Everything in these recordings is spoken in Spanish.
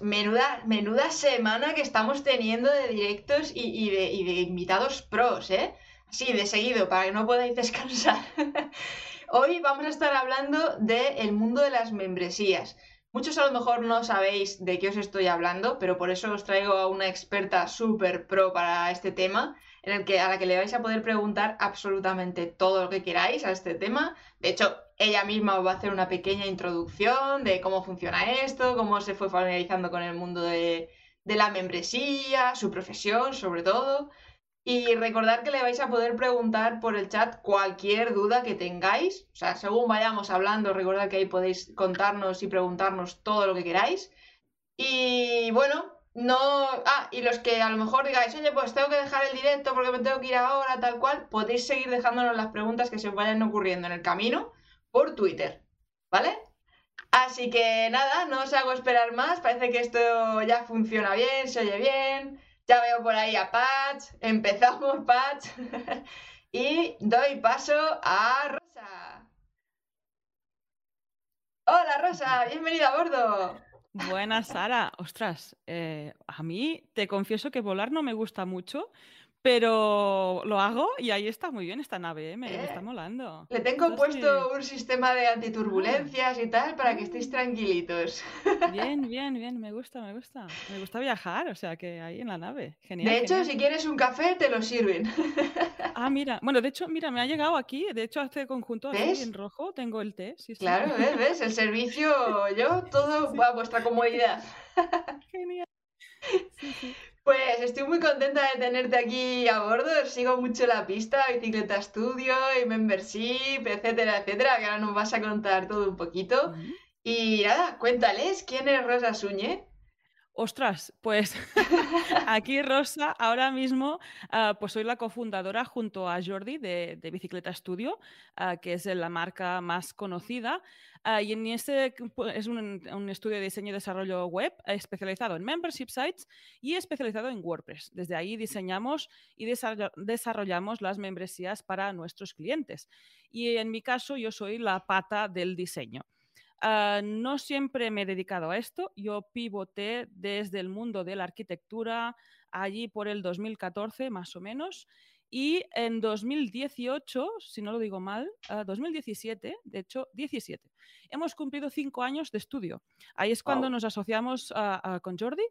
Menuda, semana que estamos teniendo de directos y, de, y de invitados pros, ¿eh? Sí, de seguido, para que no podáis descansar. Hoy vamos a estar hablando del mundo de las membresías. Muchos a lo mejor no sabéis de qué os estoy hablando, pero por eso os traigo a una experta súper pro para este tema, en el que, a la que le vais a poder preguntar absolutamente todo lo que queráis a este tema. De hecho, ella misma os va a hacer una pequeña introducción de cómo funciona esto, cómo se fue familiarizando con el mundo de, de la membresía, su profesión sobre todo. Y recordar que le vais a poder preguntar por el chat cualquier duda que tengáis. O sea, según vayamos hablando, recordad que ahí podéis contarnos y preguntarnos todo lo que queráis. Y bueno, no. Ah, y los que a lo mejor digáis, oye, pues tengo que dejar el directo porque me tengo que ir ahora, tal cual, podéis seguir dejándonos las preguntas que se vayan ocurriendo en el camino por Twitter. ¿Vale? Así que nada, no os hago esperar más. Parece que esto ya funciona bien, se oye bien. Ya veo por ahí a Patch. Empezamos, Patch. y doy paso a Rosa. Hola, Rosa. Bienvenida a bordo. Buenas, Sara. Ostras, eh, a mí te confieso que volar no me gusta mucho, pero lo hago y ahí está muy bien esta nave, ¿eh? me, está molando. Le tengo puesto un sistema de antiturbulencias y tal para que estéis tranquilitos. Bien, bien, bien, me gusta, me gusta. Me gusta viajar, o sea que ahí en la nave. Genial. De hecho, si quieres un café, te lo sirven. Ah, mira, bueno, de hecho, mira, me ha llegado aquí, de hecho, hace conjunto aquí en rojo tengo el té. Sí, claro, ¿ves? ¿ves? El servicio, yo, todo a vuestra comodidad. Genial. Pues estoy muy contenta de tenerte aquí a bordo. Sigo mucho la pista, Bicicleta Studio y Membership, etcétera, etcétera, que ahora nos vas a contar todo un poquito. Y nada, cuéntales, ¿quién es Rosa Suñe? Ostras, pues aquí Rosa, ahora mismo, ah, pues soy la cofundadora junto a Jordi de, Bicicleta Studio, ah, que es la marca más conocida. Ah, y en este es un, estudio de diseño y desarrollo web especializado en membership sites y especializado en WordPress. Desde ahí diseñamos y desarrollamos las membresías para nuestros clientes. Y en mi caso, yo soy la pata del diseño. Ah, no siempre me he dedicado a esto. Yo pivoté desde el mundo de la arquitectura allí por el 2014 más o menos. Y en 2018, si no lo digo mal, 2017, ah, de hecho 17, hemos cumplido cinco años de estudio. Ahí es cuando nos asociamos con Jordi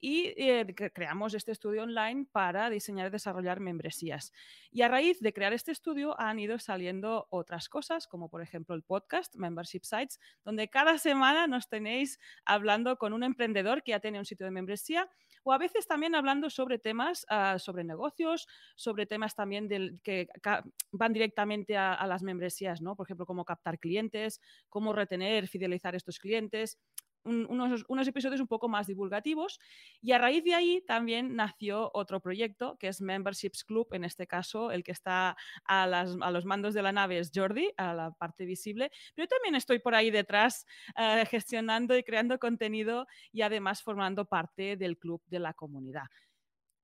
y eh, creamos este estudio online para diseñar y desarrollar membresías. Y a raíz de crear este estudio han ido saliendo otras cosas, como por ejemplo el podcast Membership Sites, donde cada semana nos tenéis hablando con un emprendedor que ya tiene un sitio de membresía o a veces también hablando sobre temas ah, sobre negocios, sobre temas también del, que van directamente a, a las membresías, ¿no? Por ejemplo, cómo captar clientes, cómo retener, fidelizar estos clientes unos, episodios un poco más divulgativos y a raíz de ahí también nació otro proyecto que es Memberships Club, en este caso el que está a, los mandos de la nave es Jordi, a la parte visible, pero yo también estoy por ahí detrás eh, gestionando y creando contenido y además formando parte del club de la comunidad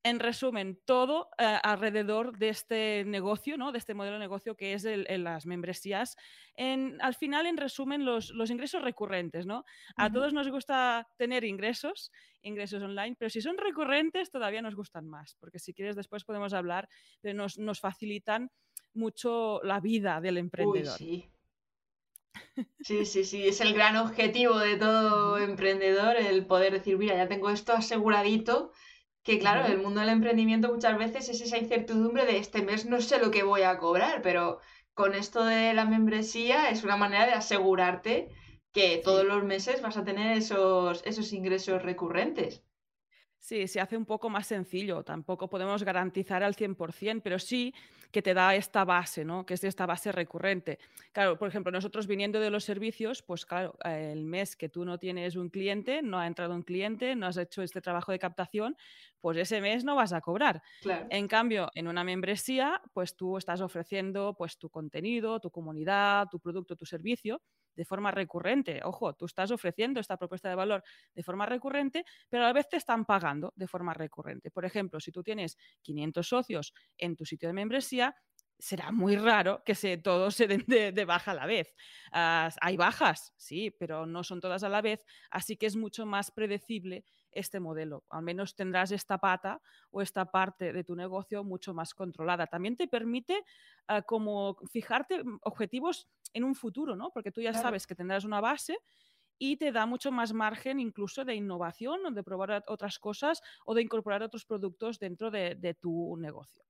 en resumen, todo eh, alrededor de este negocio, ¿no? de este modelo de negocio que es las membresías. En, al final, en resumen, los, ingresos recurrentes. ¿no? A todos nos gusta tener ingresos, ingresos online, pero si son recurrentes todavía nos gustan más, porque si quieres después podemos hablar, pero nos, nos facilitan mucho la vida del emprendedor. sí. Sí, sí, sí, es el gran objetivo de todo emprendedor, el poder decir, mira, ya tengo esto aseguradito que claro, el mundo del emprendimiento muchas veces es esa incertidumbre de este mes no sé lo que voy a cobrar, pero con esto de la membresía es una manera de asegurarte que todos los meses vas a tener esos, esos ingresos recurrentes. Sí, se hace un poco más sencillo. Tampoco podemos garantizar al 100%, pero sí que te da esta base, ¿no? Que es esta base recurrente. Claro, por ejemplo, nosotros viniendo de los servicios, pues claro, el mes que tú no tienes un cliente, no ha entrado un cliente, no has hecho este trabajo de captación, pues ese mes no vas a cobrar. En cambio, en una membresía, pues tú estás ofreciendo pues tu contenido, tu comunidad, tu producto, tu servicio de forma recurrente. Ojo, tú estás ofreciendo esta propuesta de valor de forma recurrente, pero a la vez te están pagando de forma recurrente. Por ejemplo, si tú tienes 500 socios en tu sitio de membresía, será muy raro que se, todos se den de, baja a la vez. Ah, hay bajas, sí, pero no son todas a la vez, así que es mucho más predecible este modelo. Al menos tendrás esta pata o esta parte de tu negocio mucho más controlada. También te permite ah, como fijarte objetivos en un futuro, ¿no? Porque tú ya sabes que tendrás una base y te da mucho más margen incluso de innovación, de probar otras cosas o de incorporar otros productos dentro de, tu negocio.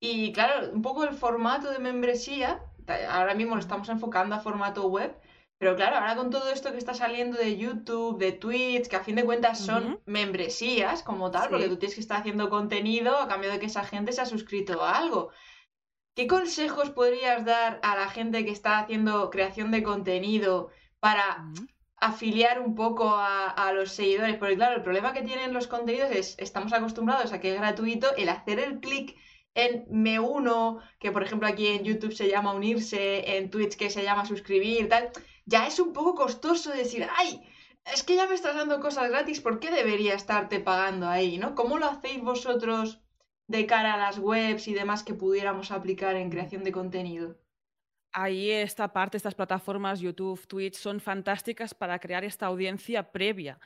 Y claro, un poco el formato de membresía, ahora mismo lo estamos enfocando a formato web, pero claro, ahora con todo esto que está saliendo de YouTube, de Twitch, que a fin de cuentas son membresías como tal, porque tú tienes que estar haciendo contenido a cambio de que esa gente se ha suscrito a algo. ¿Qué consejos podrías dar a la gente que está haciendo creación de contenido para afiliar un poco a, a, los seguidores? Porque claro, el problema que tienen los contenidos es, estamos acostumbrados a que es gratuito, el hacer el clic en me uno, que por ejemplo aquí en YouTube se llama unirse, en Twitch que se llama suscribir, tal, ya es un poco costoso decir, ay, es que ya me estás dando cosas gratis, ¿por qué debería estarte pagando ahí, no? ¿Cómo lo hacéis vosotros de cara a las webs y demás que pudiéramos aplicar en creación de contenido? Ahí esta parte, estas plataformas, YouTube, Twitch, son fantásticas para crear esta audiencia previa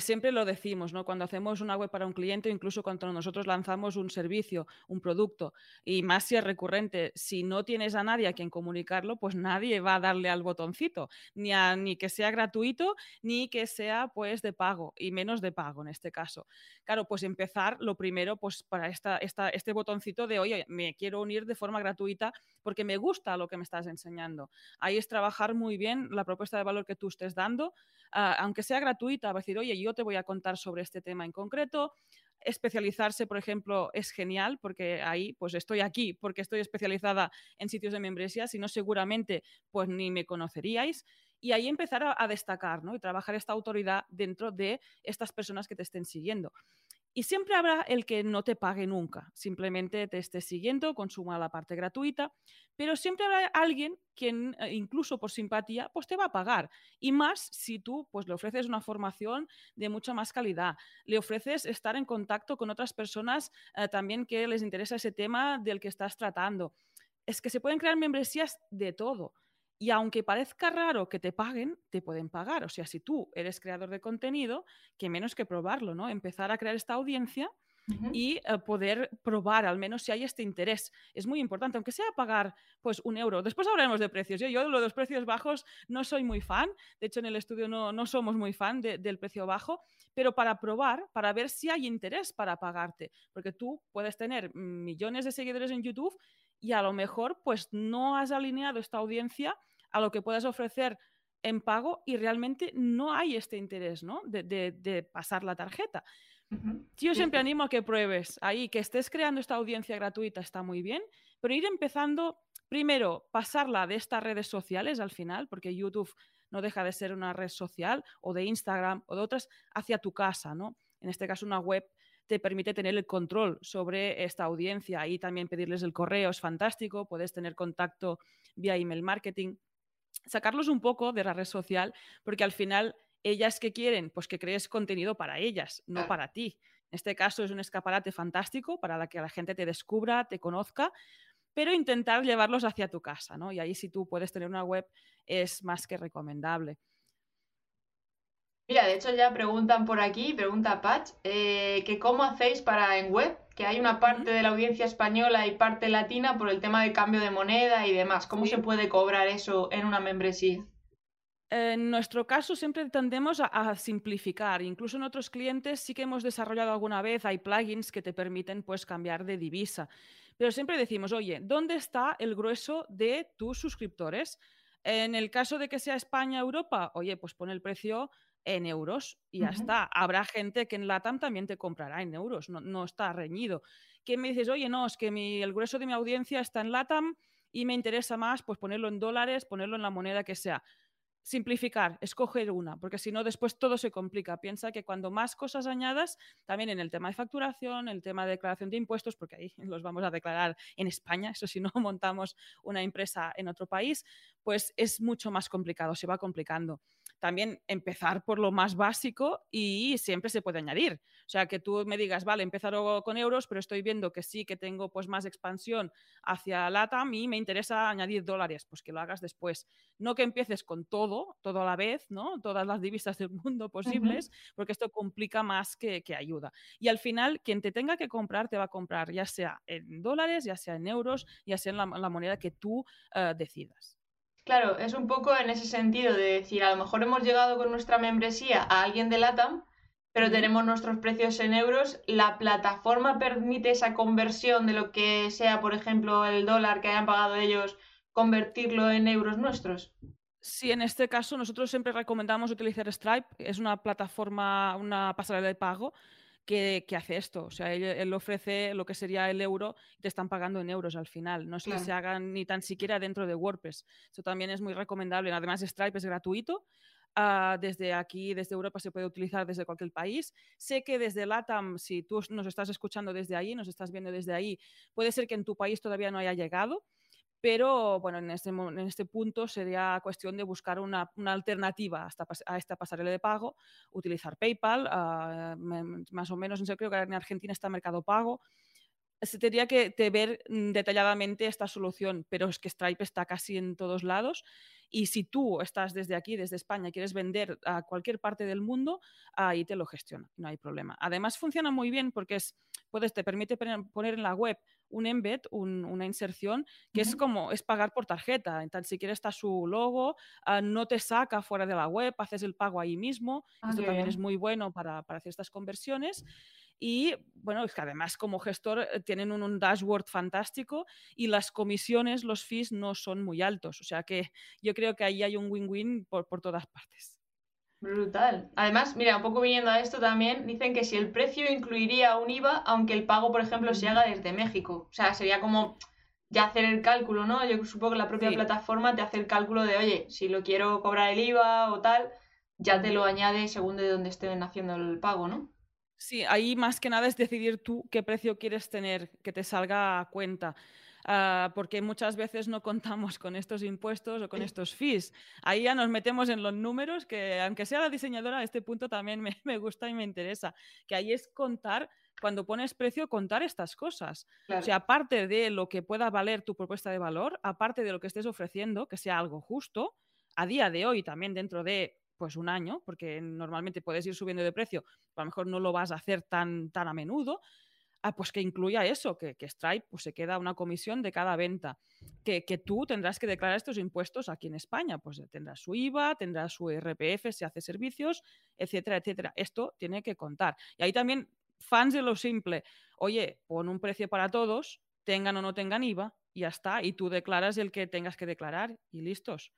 siempre lo decimos, ¿no? Cuando hacemos una web para un cliente, incluso cuando nosotros lanzamos un servicio, un producto, y más si es recurrente, si no tienes a nadie a quien comunicarlo, pues nadie va a darle al botoncito, ni, a, ni que sea gratuito, ni que sea pues de pago, y menos de pago en este caso. Claro, pues empezar lo primero, pues para esta, esta, este botoncito de, oye, me quiero unir de forma gratuita porque me gusta lo que me estás enseñando. Ahí es trabajar muy bien la propuesta de valor que tú estés dando, ah, aunque sea gratuita, va a decir, oye, yo te voy a contar sobre este tema en concreto. Especializarse, por ejemplo, es genial porque ahí pues estoy aquí porque estoy especializada en sitios de membresía, si no seguramente pues ni me conoceríais y ahí empezar a, a, destacar ¿no? y trabajar esta autoridad dentro de estas personas que te estén siguiendo. Y siempre habrá el que no te pague nunca, simplemente te esté siguiendo, consuma la parte gratuita, pero siempre habrá alguien que eh, incluso por simpatía pues te va a pagar y más si tú pues le ofreces una formación de mucha más calidad, le ofreces estar en contacto con otras personas eh, también que les interesa ese tema del que estás tratando. Es que se pueden crear membresías de todo. Y aunque parezca raro que te paguen, te pueden pagar. O sea, si tú eres creador de contenido, que menos que probarlo, ¿no? Empezar a crear esta audiencia y eh, poder probar al menos si hay este interés. Es muy importante, aunque sea pagar pues un euro. Después hablaremos de precios. Yo, yo de los precios bajos no soy muy fan. De hecho, en el estudio no, no somos muy fan del precio bajo, pero para probar, para ver si hay interés para pagarte. Porque tú puedes tener millones de seguidores en YouTube y a lo mejor pues no has alineado esta audiencia a lo que puedas ofrecer en pago y realmente no hay este interés ¿no? de, pasar la tarjeta. Yo siempre animo a que pruebes ahí, que estés creando esta audiencia gratuita está muy bien, pero ir empezando, primero, pasarla de estas redes sociales al final, porque YouTube no deja de ser una red social, o de Instagram o de otras, hacia tu casa, ¿no? En este caso, una web te permite tener el control sobre esta audiencia y también pedirles el correo es fantástico, puedes tener contacto vía email marketing sacarlos un poco de la red social, porque al final ellas que quieren, pues que crees contenido para ellas, no para ti. En este caso es un escaparate fantástico para que la gente te descubra, te conozca, pero intentar llevarlos hacia tu casa, ¿no? Y ahí si tú puedes tener una web es más que recomendable. Mira, de hecho ya preguntan por aquí, pregunta Patch, eh, que cómo hacéis para en web, que hay una parte de la audiencia española y parte latina por el tema de cambio de moneda y demás. ¿Cómo se puede cobrar eso en una membresía? En nuestro caso siempre tendemos a, simplificar. Incluso en otros clientes sí que hemos desarrollado alguna vez, hay plugins que te permiten pues, cambiar de divisa. Pero siempre decimos, oye, ¿dónde está el grueso de tus suscriptores? En el caso de que sea España-Europa, oye, pues pon el precio en euros y ya está. Habrá gente que en LATAM también te comprará en euros, no, está reñido. Que me dices, oye, no, es que mi, el grueso de mi audiencia está en LATAM y me interesa más pues ponerlo en dólares, ponerlo en la moneda que sea. Simplificar, escoger una, porque si no después todo se complica. Piensa que cuando más cosas añadas, también en el tema de facturación, el tema de declaración de impuestos, porque ahí los vamos a declarar en España, eso si no montamos una empresa en otro país, pues es mucho más complicado, se va complicando. También empezar por lo más básico y siempre se puede añadir. O sea, que tú me digas, vale, empezar con euros, pero estoy viendo que sí, que tengo pues más expansión hacia LATAM y me interesa añadir dólares, pues que lo hagas después. No que empieces con todo, todo a la vez, ¿no? Todas las divisas del mundo posibles, porque esto complica más que, ayuda. Y al final, quien te tenga que comprar, te va a comprar, ya sea en dólares, ya sea en euros, ya sea en la, moneda que tú eh, decidas. Claro, es un poco en ese sentido de decir, a lo mejor hemos llegado con nuestra membresía a alguien de LATAM, pero tenemos nuestros precios en euros. ¿La plataforma permite esa conversión de lo que sea, por ejemplo, el dólar que hayan pagado ellos, convertirlo en euros nuestros? Sí, en este caso nosotros siempre recomendamos utilizar Stripe. Es una plataforma, una pasarela de pago que, hace esto. O sea, él, ofrece lo que sería el euro y te están pagando en euros al final. No es que se hagan ni tan siquiera dentro de WordPress. Eso también es muy recomendable. Además, Stripe es gratuito. Ah, desde aquí, desde Europa, se puede utilizar desde cualquier país. Sé que desde LATAM, si tú nos estás escuchando desde ahí, nos estás viendo desde ahí, puede ser que en tu país todavía no haya llegado. Pero bueno, en este, en este punto sería cuestión de buscar una, alternativa a esta, pasarela de pago, utilizar PayPal, ah, más o menos, creo que en Argentina está Mercado Pago. Se tendría que ver mm, detalladamente esta solución, pero es que Stripe está casi en todos lados y si tú estás desde aquí, desde España, quieres vender a cualquier parte del mundo, ahí te lo gestiona, no hay problema. Además, funciona muy bien porque es, puedes, te permite poner en la web un embed, una inserción, que es como, es pagar por tarjeta. Entonces, si quieres está su logo, ah, no te saca fuera de la web, haces el pago ahí mismo. Esto también es muy bueno para, para hacer estas conversiones. Y bueno, es que además como gestor eh, tienen un, dashboard fantástico y las comisiones, los fees no son muy altos. O sea que yo creo que ahí hay un win-win por, todas partes. Brutal. Además, mira, un poco viniendo a esto también, dicen que si el precio incluiría un IVA, aunque el pago, por ejemplo, se haga desde México. O sea, sería como ya hacer el cálculo, ¿no? Yo supongo que la propia plataforma te hace el cálculo de, oye, si lo quiero cobrar el IVA o tal, ya te lo añade según de dónde estén haciendo el pago, ¿no? Sí, ahí más que nada es decidir tú qué precio quieres tener, que te salga a cuenta. Ah, porque muchas veces no contamos con estos impuestos o con estos fees. Ahí ya nos metemos en los números, que aunque sea la diseñadora, a este punto también me, gusta y me interesa, que ahí es contar, cuando pones precio, contar estas cosas. O sea, aparte de lo que pueda valer tu propuesta de valor, aparte de lo que estés ofreciendo, que sea algo justo, a día de hoy también dentro de pues un año, porque normalmente puedes ir subiendo de precio, a lo mejor no lo vas a hacer tan, tan a menudo, ah, pues que incluya eso, que, Stripe pues se queda una comisión de cada venta, que, tú tendrás que declarar estos impuestos aquí en España, pues tendrás su IVA, tendrás su RPF si hace servicios, etcétera, etcétera. Esto tiene que contar. Y ahí también, fans de lo simple, oye, pon un precio para todos, tengan o no tengan IVA, y ya está, y tú declaras el que tengas que declarar y listos.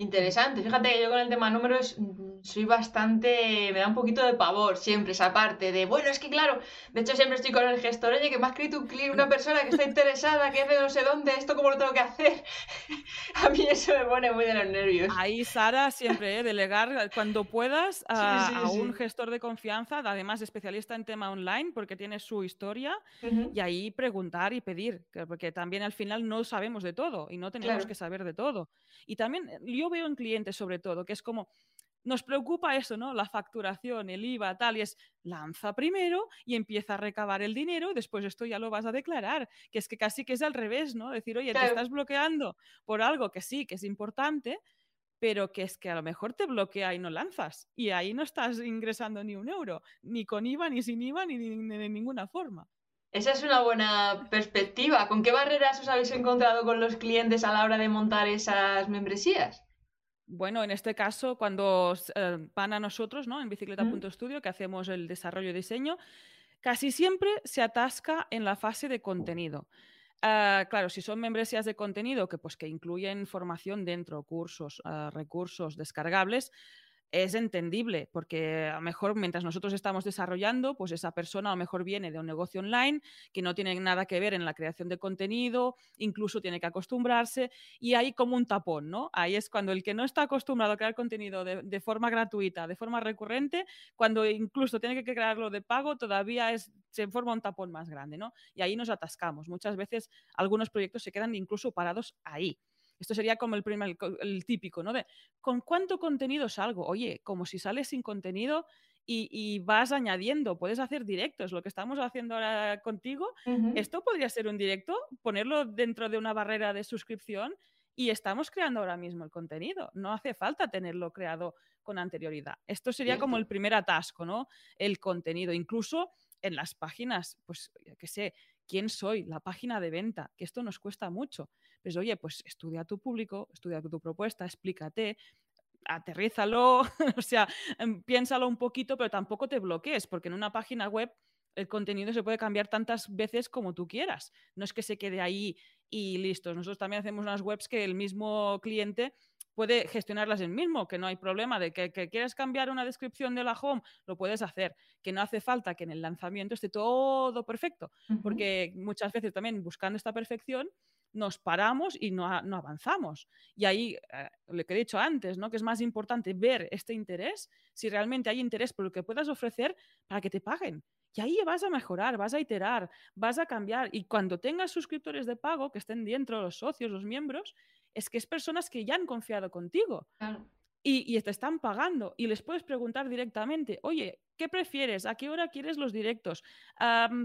Interesante. Fíjate que yo con el tema números mm, soy bastante. Me da un poquito de pavor siempre esa parte de. Bueno, es que claro. De hecho, siempre estoy con el gestor. Oye, que me ha escrito un cliente, una persona que está interesada, que es de no sé dónde. ¿Esto cómo lo tengo que hacer? a mí eso me pone muy de los nervios. Ahí, Sara, siempre, ¿eh? delegar cuando puedas a, un gestor de confianza, además especialista en tema online, porque tiene su historia. Y ahí preguntar y pedir. Porque también al final no sabemos de todo y no tenemos que saber de todo. Y también eh, veo en clientes sobre todo, que es como, nos preocupa eso, ¿no? La facturación, el IVA, tal, y es lanza primero y empieza a recabar el dinero, y después esto ya lo vas a declarar, que es que casi que es al revés, ¿no? Decir, oye, te estás bloqueando por algo que sí, que es importante, pero que es que a lo mejor te bloquea y no lanzas, y ahí no estás ingresando ni un euro, ni con IVA, ni sin IVA, ni de ninguna forma. Esa es una buena perspectiva. ¿Con qué barreras os habéis encontrado con los clientes a la hora de montar esas membresías? Bueno, en este caso, cuando eh, van a nosotros, ¿no? En bicicleta.studio, que hacemos el desarrollo y diseño, casi siempre se atasca en la fase de contenido. Ah, claro, si son membresías de contenido que, pues, que incluyen formación dentro, cursos, ah, recursos descargables, es entendible, porque a lo mejor mientras nosotros estamos desarrollando, pues esa persona a lo mejor viene de un negocio online que no tiene nada que ver en la creación de contenido, incluso tiene que acostumbrarse y hay como un tapón, ¿no? Ahí es cuando el que no está acostumbrado a crear contenido de, forma gratuita, de forma recurrente, cuando incluso tiene que crearlo de pago, todavía es, se forma un tapón más grande, ¿no? Y ahí nos atascamos. Muchas veces algunos proyectos se quedan incluso parados ahí. Esto sería como el, primer, el típico, ¿no? De, ¿con cuánto contenido salgo? Oye, como si sales sin contenido y, vas añadiendo, puedes hacer directos, lo que estamos haciendo ahora contigo, esto podría ser un directo, ponerlo dentro de una barrera de suscripción y estamos creando ahora mismo el contenido. No hace falta tenerlo creado con anterioridad. Esto sería como el primer atasco, ¿no? El contenido. Incluso en las páginas, pues, qué sé, quién soy, la página de venta, que esto nos cuesta mucho. Pues oye, pues estudia tu público, estudia tu propuesta, explícate, aterrízalo, o sea, em, piénsalo un poquito, pero tampoco te bloquees, porque en una página web el contenido se puede cambiar tantas veces como tú quieras. No es que se quede ahí y listo. Nosotros también hacemos unas webs que el mismo cliente puede gestionarlas él mismo, que no hay problema de que, quieras cambiar una descripción de la home, lo puedes hacer, que no hace falta que en el lanzamiento esté todo perfecto, porque muchas veces también buscando esta perfección nos paramos y no, avanzamos. Y ahí, eh, lo que he dicho antes, ¿no? que es más importante ver este interés, si realmente hay interés por lo que puedas ofrecer para que te paguen. Y ahí vas a mejorar, vas a iterar, vas a cambiar. Y cuando tengas suscriptores de pago que estén dentro, los socios, los miembros, es que es personas que ya han confiado contigo. Y, te están pagando y les puedes preguntar directamente, oye, ¿qué prefieres? ¿A qué hora quieres los directos?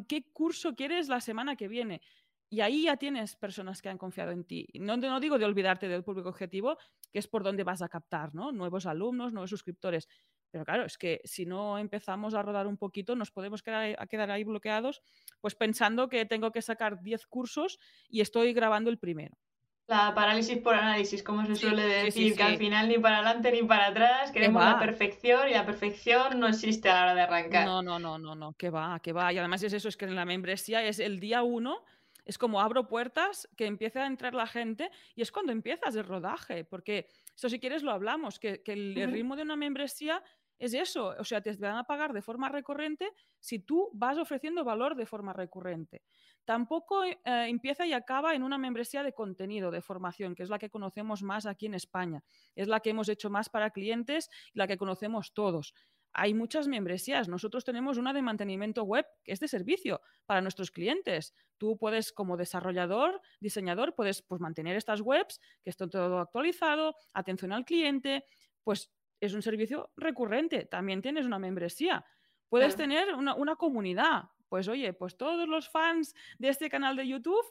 ¿Qué curso quieres la semana que viene? Y ahí ya tienes personas que han confiado en ti. No, no digo de olvidarte del público objetivo, que es por donde vas a captar, ¿no? Nuevos alumnos, nuevos suscriptores. Pero claro, es que si no empezamos a rodar un poquito, nos podemos quedar, a quedar ahí bloqueados, pues pensando que tengo que sacar 10 cursos y estoy grabando el primero. La parálisis por análisis, como se suele decir, que al final ni para adelante ni para atrás, queremos la perfección y la perfección no existe a la hora de arrancar. No, no, no, no, no, que va, que va. Y además es eso, es que en la membresía es el día uno, es como abro puertas, que empieza a entrar la gente y es cuando empiezas el rodaje, porque eso si quieres lo hablamos, que, el, el ritmo de una membresía es eso, o sea, te van a pagar de forma recurrente si tú vas ofreciendo valor de forma recurrente. Tampoco eh, empieza y acaba en una membresía de contenido, de formación, que es la que conocemos más aquí en España. Es la que hemos hecho más para clientes y la que conocemos todos. Hay muchas membresías. Nosotros tenemos una de mantenimiento web que es de servicio para nuestros clientes. Tú puedes, como desarrollador, diseñador, puedes pues, mantener estas webs, que estén todo actualizado, atención al cliente, pues es un servicio recurrente. También tienes una membresía. Puedes tener una, comunidad. Pues oye, pues todos los fans de este canal de YouTube,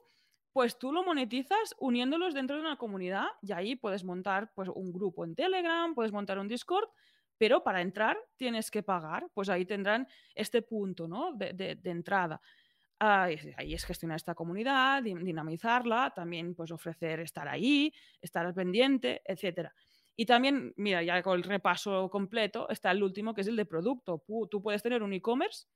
pues tú lo monetizas uniéndolos dentro de una comunidad y ahí puedes montar pues, un grupo en Telegram, puedes montar un Discord, pero para entrar tienes que pagar. Pues ahí tendrán este punto ¿no? de, entrada. ahí es gestionar esta comunidad, dinamizarla, también pues ofrecer estar ahí, estar al pendiente, etcétera. Y también, mira, ya con el repaso completo, está el último, que es el de producto. Tú puedes tener un e-commerce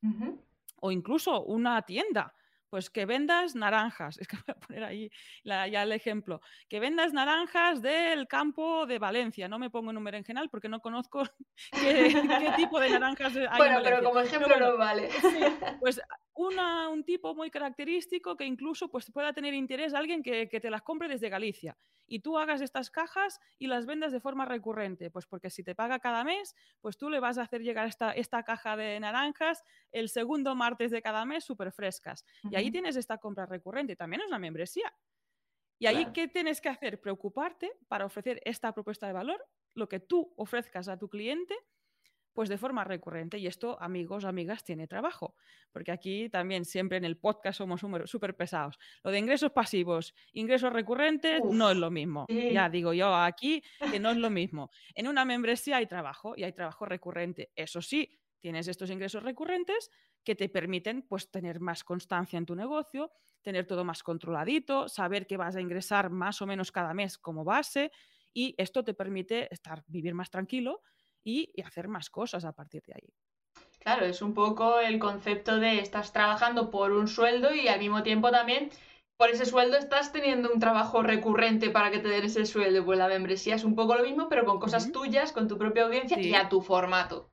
o incluso una tienda. Pues que vendas naranjas, es que voy a poner ahí ya el ejemplo, que vendas naranjas del campo de Valencia, no me pongo en general porque no conozco qué, tipo de naranjas hay. Bueno, pero como ejemplo no vale. pues un tipo muy característico que incluso pues, pueda tener interés alguien que, te las compre desde Galicia y tú hagas estas cajas y las vendas de forma recurrente, pues porque si te paga cada mes, pues tú le vas a hacer llegar esta, esta caja de naranjas el segundo martes de cada mes súper frescas. Y ahí tienes esta compra recurrente, también es una membresía. Y ahí, ¿qué tienes que hacer? Preocuparte para ofrecer esta propuesta de valor, lo que tú ofrezcas a tu cliente pues de forma recurrente. Y esto, amigos, amigas, tiene trabajo, porque aquí también siempre en el podcast somos súper pesados. Lo de ingresos pasivos, ingresos recurrentes, no es lo mismo. Ya digo yo aquí que no es lo mismo. En una membresía hay trabajo y hay trabajo recurrente. Eso sí, tienes estos ingresos recurrentes que te permiten pues tener más constancia en tu negocio, tener todo más controladito, saber que vas a ingresar más o menos cada mes como base y esto te permite estar vivir más tranquilo y, hacer más cosas a partir de ahí. Claro, es un poco el concepto de estás trabajando por un sueldo y al mismo tiempo también por ese sueldo estás teniendo un trabajo recurrente para que te den ese sueldo. Pues la membresía es un poco lo mismo, pero con cosas tuyas, con tu propia audiencia y a tu formato.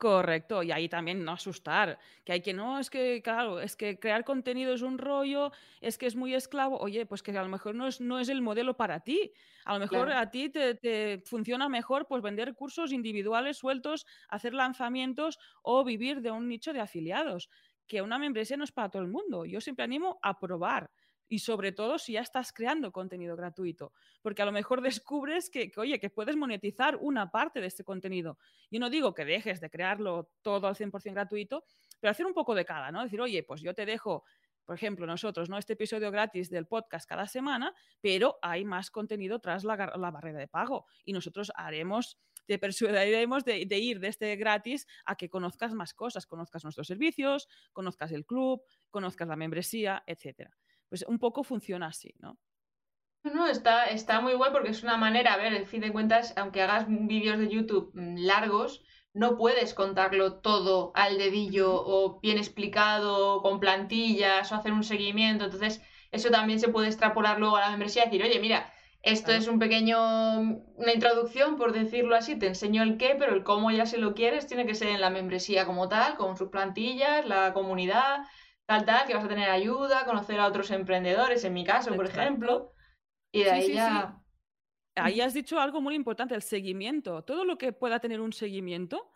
Correcto, y ahí también no asustar, que hay que no, es que, claro, es que crear contenido es un rollo, es que es muy esclavo, oye, pues que a lo mejor no es, no es el modelo para ti, a lo mejor a ti te, funciona mejor pues vender cursos individuales sueltos, hacer lanzamientos o vivir de un nicho de afiliados, que una membresía no es para todo el mundo, yo siempre animo a probar, y sobre todo si ya estás creando contenido gratuito, porque a lo mejor descubres que, oye, que puedes monetizar una parte de este contenido. Yo no digo que dejes de crearlo todo al 100% gratuito, pero hacer un poco de cada, ¿no? Decir, oye, pues yo te dejo por ejemplo, nosotros, ¿no? Este episodio gratis del podcast cada semana, pero hay más contenido tras la, barrera de pago y nosotros haremos te persuadiremos de, de, ir de este gratis a que conozcas más cosas, conozcas nuestros servicios, conozcas el club, conozcas la membresía, etcétera. Pues un poco funciona así, ¿no? No, está, está muy guay porque es una manera, a ver, en fin de cuentas, aunque hagas vídeos de YouTube mm, largos, no puedes contarlo todo al dedillo o bien explicado, con plantillas o hacer un seguimiento. Entonces, eso también se puede extrapolar luego a la membresía y decir, oye, mira, esto es un pequeño, una introducción, por decirlo así, te enseño el qué, pero el cómo ya si lo quieres tiene que ser en la membresía como tal, con sus plantillas, la comunidad, tal, tal, que vas a tener ayuda, conocer a otros emprendedores, en mi caso, por ejemplo, y de ahí ya... Ahí has dicho algo muy importante, el seguimiento. Todo lo que pueda tener un seguimiento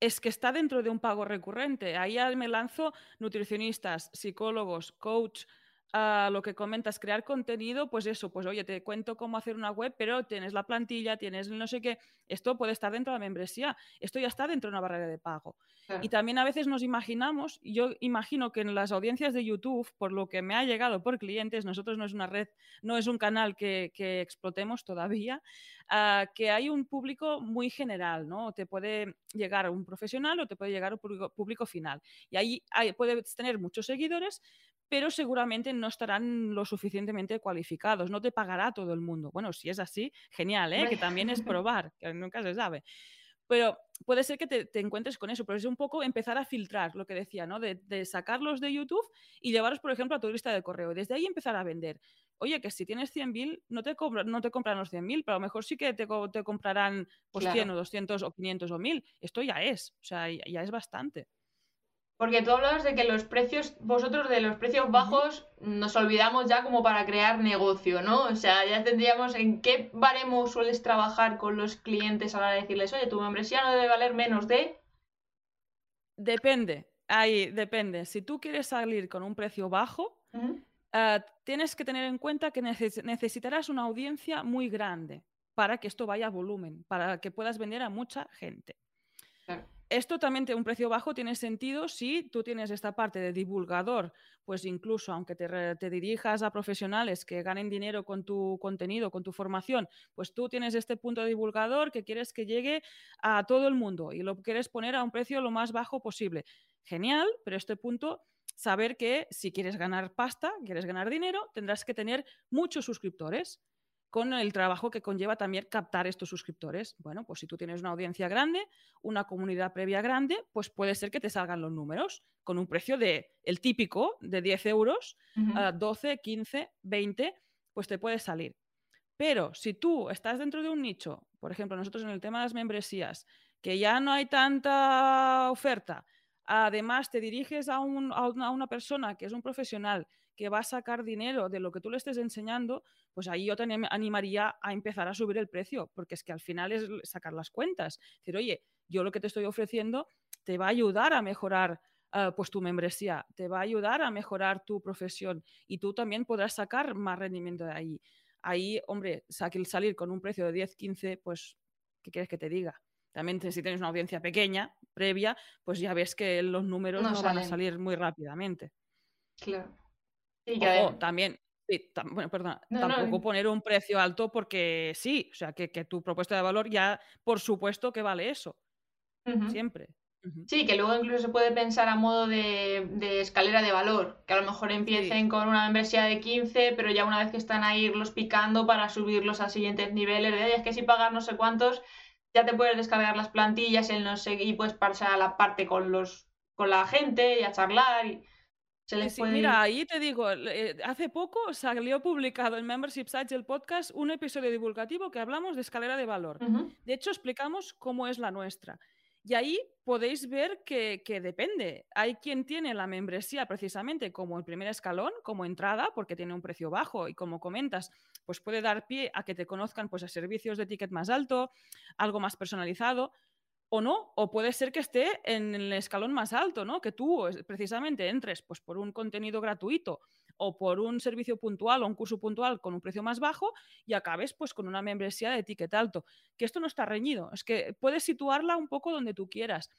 es que está dentro de un pago recurrente. Ahí me lanzo nutricionistas, psicólogos, coach, a lo que comentas, crear contenido, pues eso, pues oye, te cuento cómo hacer una web, pero tienes la plantilla, tienes no sé qué, esto puede estar dentro de la membresía, esto ya está dentro de una barrera de pago. Y también a veces nos imaginamos, yo imagino que en las audiencias de YouTube, por lo que me ha llegado por clientes, nosotros no es una red, no es un canal que, explotemos todavía, ah, que hay un público muy general, ¿no? Te puede llegar un profesional o te puede llegar un público, final. Y ahí puedes tener muchos seguidores, pero seguramente no estarán lo suficientemente cualificados, no te pagará todo el mundo. Bueno, si es así, genial, ¿eh? que también es probar, que nunca se sabe. Pero puede ser que te, encuentres con eso, pero es un poco empezar a filtrar lo que decía, ¿no? De, sacarlos de YouTube y llevarlos, por ejemplo, a tu lista de correo. Y desde ahí empezar a vender. Oye, que si tienes 100.000, no te, no te compran los 100.000, pero a lo mejor sí que te, te comprarán pues, 100 o 200 o 500 o 1.000. Esto ya es, o sea, ya es bastante. Porque tú hablabas de que los precios, vosotros de los precios bajos, nos olvidamos ya como para crear negocio, ¿no? O sea, ya tendríamos en qué baremo sueles trabajar con los clientes a la hora de decirles, oye, tu membresía no debe valer menos de. Depende, ahí depende. Si tú quieres salir con un precio bajo, ah, tienes que tener en cuenta que necesitarás una audiencia muy grande para que esto vaya a volumen, para que puedas vender a mucha gente. Claro. Esto también tiene un precio bajo tiene sentido si tú tienes esta parte de divulgador, pues incluso aunque te, dirijas a profesionales que ganen dinero con tu contenido, con tu formación, pues tú tienes este punto de divulgador que quieres que llegue a todo el mundo y lo quieres poner a un precio lo más bajo posible. Genial, pero este punto saber que si quieres ganar pasta, quieres ganar dinero, tendrás que tener muchos suscriptores con el trabajo que conlleva también captar estos suscriptores. Bueno, pues si tú tienes una audiencia grande, una comunidad previa grande, pues puede ser que te salgan los números con un precio de el típico de 10 euros, 12, 15, 20, pues te puede salir. Pero si tú estás dentro de un nicho, por ejemplo, nosotros en el tema de las membresías, que ya no hay tanta oferta, además te diriges a, a una persona que es un profesional que va a sacar dinero de lo que tú le estés enseñando, pues ahí yo te animaría a empezar a subir el precio, porque es que al final es sacar las cuentas. Decir, oye, yo lo que te estoy ofreciendo te va a ayudar a mejorar ah, pues tu membresía, te va a ayudar a mejorar tu profesión y tú también podrás sacar más rendimiento de ahí. Ahí, hombre, salir con un precio de 10, 15, pues, ¿qué quieres que te diga? También si tienes una audiencia pequeña, previa, pues ya ves que los números no, van a salir muy rápidamente. Claro también, bueno, perdona, tampoco poner un precio alto porque sí, o sea, que, tu propuesta de valor ya, por supuesto que vale eso, siempre. Sí, que luego incluso se puede pensar a modo de, escalera de valor, que a lo mejor empiecen con una membresía de 15, pero ya una vez que están ahí irlos picando para subirlos a siguientes niveles, de, es que si pagas no sé cuántos, ya te puedes descargar las plantillas el no sé, y puedes pasar a la parte con los con la gente y a charlar. Y Mira, ahí te digo, eh, hace poco salió publicado en Membership Sites el podcast un episodio divulgativo que hablamos de escalera de valor. De hecho, explicamos cómo es la nuestra. Y ahí podéis ver que, depende. Hay quien tiene la membresía precisamente como el primer escalón, como entrada, porque tiene un precio bajo y como comentas, pues puede dar pie a que te conozcan pues, a servicios de ticket más alto, algo más personalizado o no, o puede ser que esté en el escalón más alto, ¿no? Que tú precisamente entres pues, por un contenido gratuito o por un servicio puntual o un curso puntual con un precio más bajo y acabes pues con una membresía de ticket alto. Que esto no está reñido, es que puedes situarla un poco donde tú quieras.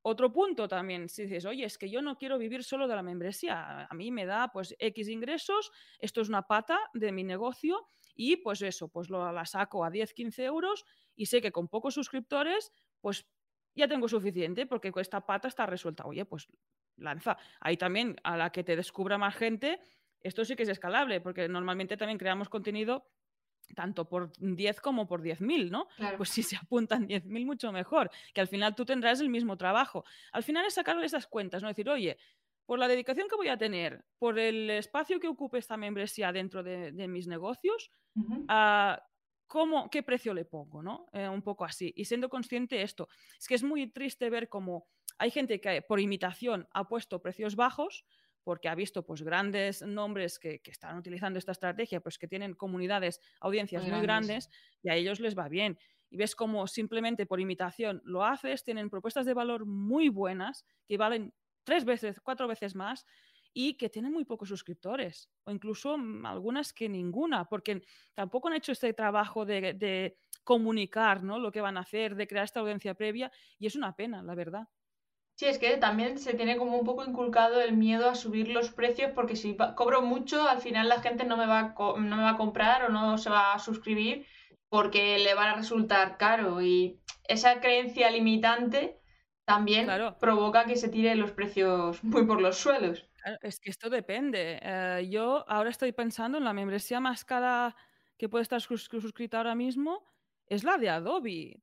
Otro punto también, si dices, oye, es que yo no quiero vivir solo de la membresía, a mí me da pues X ingresos, esto es una pata de mi negocio y pues eso, pues lo, la saco a 10, 15 euros y sé que con pocos suscriptores pues ya tengo suficiente porque esta pata está resuelta. Oye, pues lanza. Ahí también a la que te descubra más gente, esto sí que es escalable porque normalmente también creamos contenido tanto por 10 como por 10.000, ¿no? Pues si se apuntan 10.000, mucho mejor, que al final tú tendrás el mismo trabajo. Al final es sacarle esas cuentas, ¿no? Decir, oye, por la dedicación que voy a tener, por el espacio que ocupe esta membresía dentro de, mis negocios, uh ¿cómo, ¿qué precio le pongo? ¿no? Eh, un poco así. Y siendo consciente de esto, es que es muy triste ver cómo hay gente que por imitación ha puesto precios bajos, porque ha visto pues grandes nombres que, están utilizando esta estrategia, pues que tienen comunidades, audiencias muy, grandes. y a ellos les va bien. Y ves cómo simplemente por imitación lo haces, tienen propuestas de valor muy buenas que valen tres veces, cuatro veces más y que tienen muy pocos suscriptores o incluso mm, algunas que ninguna, porque tampoco han hecho este trabajo de, de comunicar ¿no? lo que van a hacer, de crear esta audiencia previa y es una pena, la verdad. Sí, es que también se tiene como un poco inculcado el miedo a subir los precios porque si cobro mucho, al final la gente no me va a, no me va a comprar o no se va a suscribir porque le va a resultar caro y esa creencia limitante también provoca que se tiren los precios muy por los suelos. Es que esto depende. Eh, yo ahora estoy pensando en la membresía más cara que puede estar suscrita ahora mismo, es la de Adobe.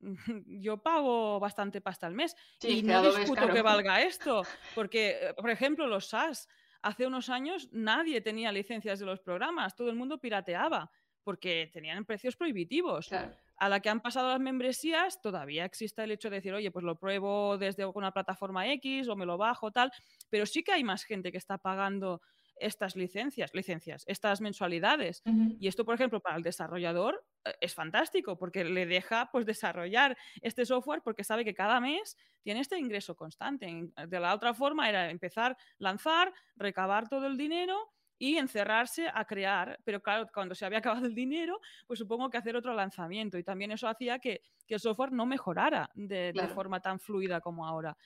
yo pago bastante pasta al mes y no discuto que valga esto, porque, eh, por ejemplo, los SaaS, hace unos años nadie tenía licencias de los programas, todo el mundo pirateaba porque tenían precios prohibitivos. A la que han pasado las membresías, todavía existe el hecho de decir, oye, pues lo pruebo desde una plataforma X o me lo bajo, tal, pero sí que hay más gente que está pagando estas licencias, licencias, estas mensualidades. Y esto, por ejemplo, para el desarrollador eh, es fantástico porque le deja pues desarrollar este software porque sabe que cada mes tiene este ingreso constante. De la otra forma era empezar, lanzar, recabar todo el dinero y encerrarse a crear. Pero claro, cuando se había acabado el dinero, pues supongo que hacer otro lanzamiento. Y también eso hacía que, el software no mejorara de, de forma tan fluida como ahora.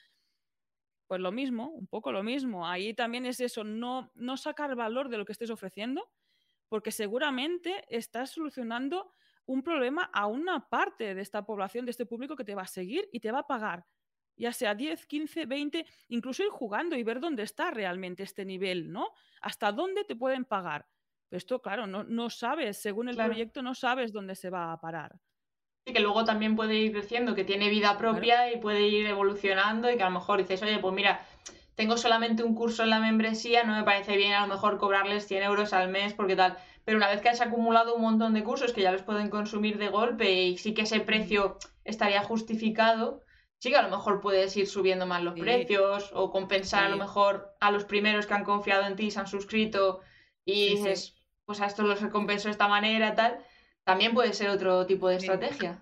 Pues lo mismo, un poco lo mismo. Ahí también es eso, no, no sacar valor de lo que estés ofreciendo, porque seguramente estás solucionando un problema a una parte de esta población, de este público que te va a seguir y te va a pagar, ya sea 10, 15, 20, incluso ir jugando y ver dónde está realmente este nivel, ¿no? Hasta dónde te pueden pagar. Pero esto, claro, no, no sabes, según el proyecto, no sabes dónde se va a parar que luego también puede ir creciendo, que tiene vida propia y puede ir evolucionando y que a lo mejor dices, oye, pues mira, tengo solamente un curso en la membresía, no me parece bien a lo mejor cobrarles 100 euros al mes porque tal. Pero una vez que has acumulado un montón de cursos que ya los pueden consumir de golpe y sí que ese precio estaría justificado, sí que a lo mejor puedes ir subiendo más los precios o compensar a lo mejor a los primeros que han confiado en ti, se han suscrito y dices, pues a estos los recompenso de esta manera, tal. También puede ser otro tipo de estrategia.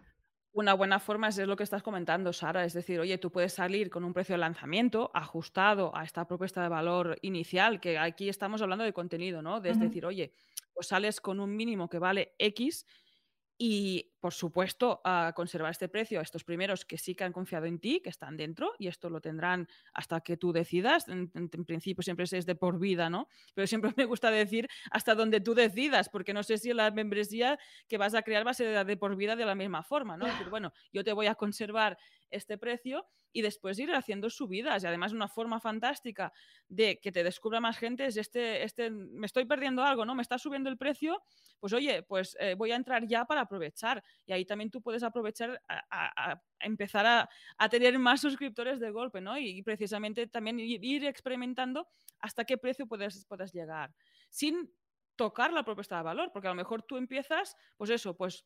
Una buena forma es, lo que estás comentando, Sara, es decir, oye, tú puedes salir con un precio de lanzamiento ajustado a esta propuesta de valor inicial, que aquí estamos hablando de contenido, ¿no? De, Es decir, oye, pues sales con un mínimo que vale X y, por supuesto, a conservar este precio a estos primeros que sí que han confiado en ti, que están dentro, y esto lo tendrán hasta que tú decidas. En, principio siempre es de por vida, ¿no? Pero siempre me gusta decir hasta donde tú decidas, porque no sé si la membresía que vas a crear va a ser de por vida de la misma forma, ¿no? Es decir, bueno, yo te voy a conservar este precio y después ir haciendo subidas. Y además una forma fantástica de que te descubra más gente es este, este me estoy perdiendo algo, ¿no? Me está subiendo el precio, pues oye, pues eh, voy a entrar ya para aprovechar. Y ahí también tú puedes aprovechar a, empezar a, tener más suscriptores de golpe, ¿no? Y, precisamente también ir experimentando hasta qué precio puedes, puedes llegar. Sin tocar la propuesta de valor, porque a lo mejor tú empiezas, pues eso, pues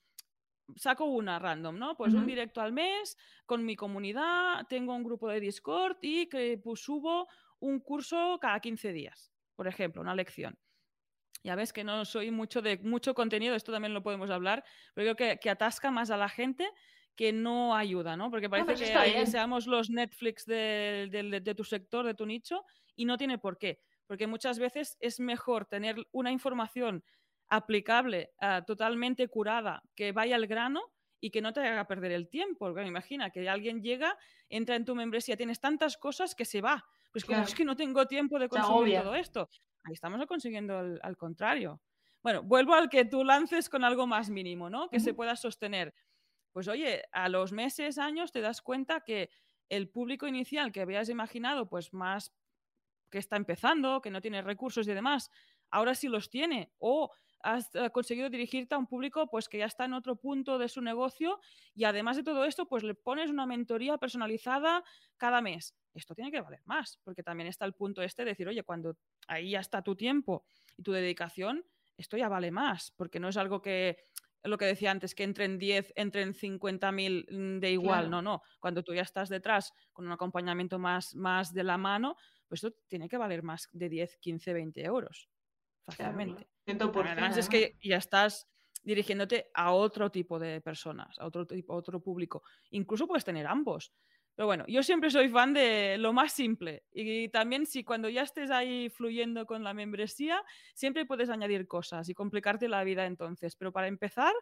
saco una random, ¿no? Pues un directo al mes con mi comunidad, tengo un grupo de Discord y que pues, subo un curso cada 15 días, por ejemplo, una lección. Ya ves que no soy mucho de mucho contenido, esto también lo podemos hablar, pero creo que, que atasca más a la gente que no ayuda, ¿no? Porque parece que seamos los Netflix de, de, tu sector, de tu nicho, y no tiene por qué. porque muchas veces es mejor tener una información aplicable, ah, totalmente curada, que vaya al grano y que no te haga perder el tiempo. Porque imagina que alguien llega, entra en tu membresía, tienes tantas cosas que se va. Pues como es que no tengo tiempo de consumir todo esto. Ahí estamos consiguiendo al contrario. Bueno, vuelvo al que tú lances con algo más mínimo, ¿no? Que se pueda sostener. Pues oye, a los meses, años, te das cuenta que el público inicial que habías imaginado, pues más que está empezando, que no tiene recursos y demás, ahora sí los tiene. O has conseguido dirigirte a un público pues que ya está en otro punto de su negocio y además de todo esto, pues le pones una mentoría personalizada cada mes. Esto tiene que valer más, porque también está el punto este de decir, oye, cuando ahí ya está tu tiempo y tu dedicación, esto ya vale más, porque no es algo que, lo que decía antes, que entren 10, entren 50.000 mm, de igual, no, no. Cuando tú ya estás detrás con un acompañamiento más, más de la mano, pues esto tiene que valer más de 10, 15, 20 euros, fácilmente. Además es que ya estás dirigiéndote a otro tipo de personas, a otro, tipo, a otro público. Incluso puedes tener ambos. Pero bueno, yo siempre soy fan de lo más simple. Y también si cuando ya estés ahí fluyendo con la membresía, siempre puedes añadir cosas y complicarte la vida entonces. Pero para empezar,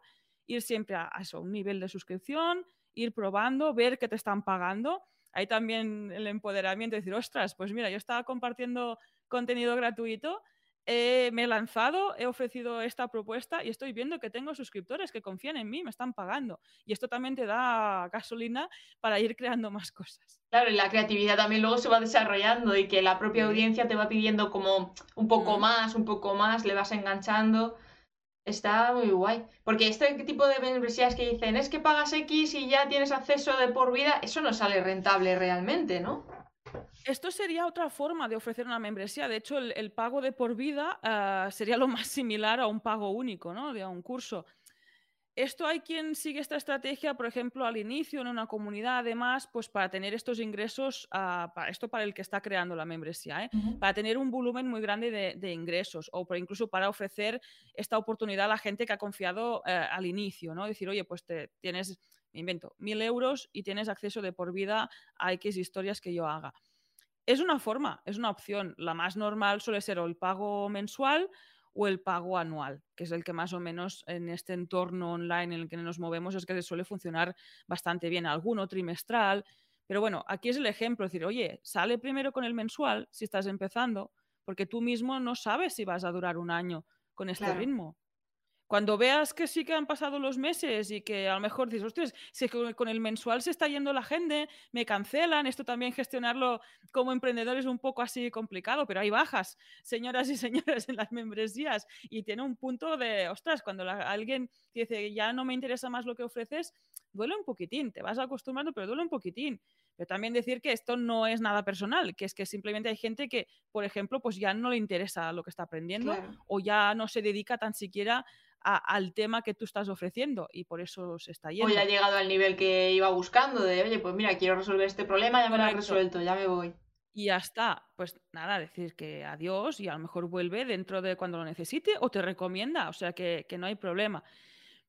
ir siempre a, eso, un nivel de suscripción, ir probando, ver qué te están pagando. Ahí también el empoderamiento, decir, ostras, pues mira, yo estaba compartiendo contenido gratuito me he lanzado, he ofrecido esta propuesta y estoy viendo que tengo suscriptores que confían en mí, me están pagando. Y esto también te da gasolina para ir creando más cosas. Claro, y la creatividad también luego se va desarrollando y que la propia audiencia te va pidiendo como un poco más, un poco más, le vas enganchando. Está muy guay. Porque este tipo de membresías que dicen es que pagas X y ya tienes acceso de por vida, eso no sale rentable realmente, ¿no? Esto sería otra forma de ofrecer una membresía. De hecho, el, pago de por vida ah, sería lo más similar a un pago único, ¿no? De un curso. Esto hay quien sigue esta estrategia, por ejemplo, al inicio en una comunidad, además, pues para tener estos ingresos, ah, para esto para el que está creando la membresía, ¿eh? para tener un volumen muy grande de, ingresos o incluso para ofrecer esta oportunidad a la gente que ha confiado eh, al inicio, ¿no? Decir, oye, pues te, tienes, me invento, mil euros y tienes acceso de por vida a X historias que yo haga. Es una forma, es una opción. La más normal suele ser el pago mensual o el pago anual, que es el que más o menos en este entorno online en el que nos movemos es que suele funcionar bastante bien. Alguno trimestral, pero bueno, aquí es el ejemplo, decir, oye, sale primero con el mensual si estás empezando, porque tú mismo no sabes si vas a durar un año con este ritmo. Cuando veas que sí que han pasado los meses y que a lo mejor dices, hostias, si con el mensual se está yendo la gente, me cancelan, esto también gestionarlo como emprendedor es un poco así complicado, pero hay bajas, señoras y señores, en las membresías y tiene un punto de, ostras, cuando alguien dice, ya no me interesa más lo que ofreces, duele un poquitín, te vas acostumbrando, pero duele un poquitín. Pero también decir que esto no es nada personal, que es que simplemente hay gente que, por ejemplo, pues ya no le interesa lo que está aprendiendo o ya no se dedica tan siquiera al tema que tú estás ofreciendo y por eso se está yendo. O ya ha llegado al nivel que iba buscando de, oye, pues mira, quiero resolver este problema, ya me lo he resuelto, ya me voy. Y ya está. Pues nada, decir que adiós y a lo mejor vuelve dentro de cuando lo necesite o te recomienda, o sea que, que no hay problema.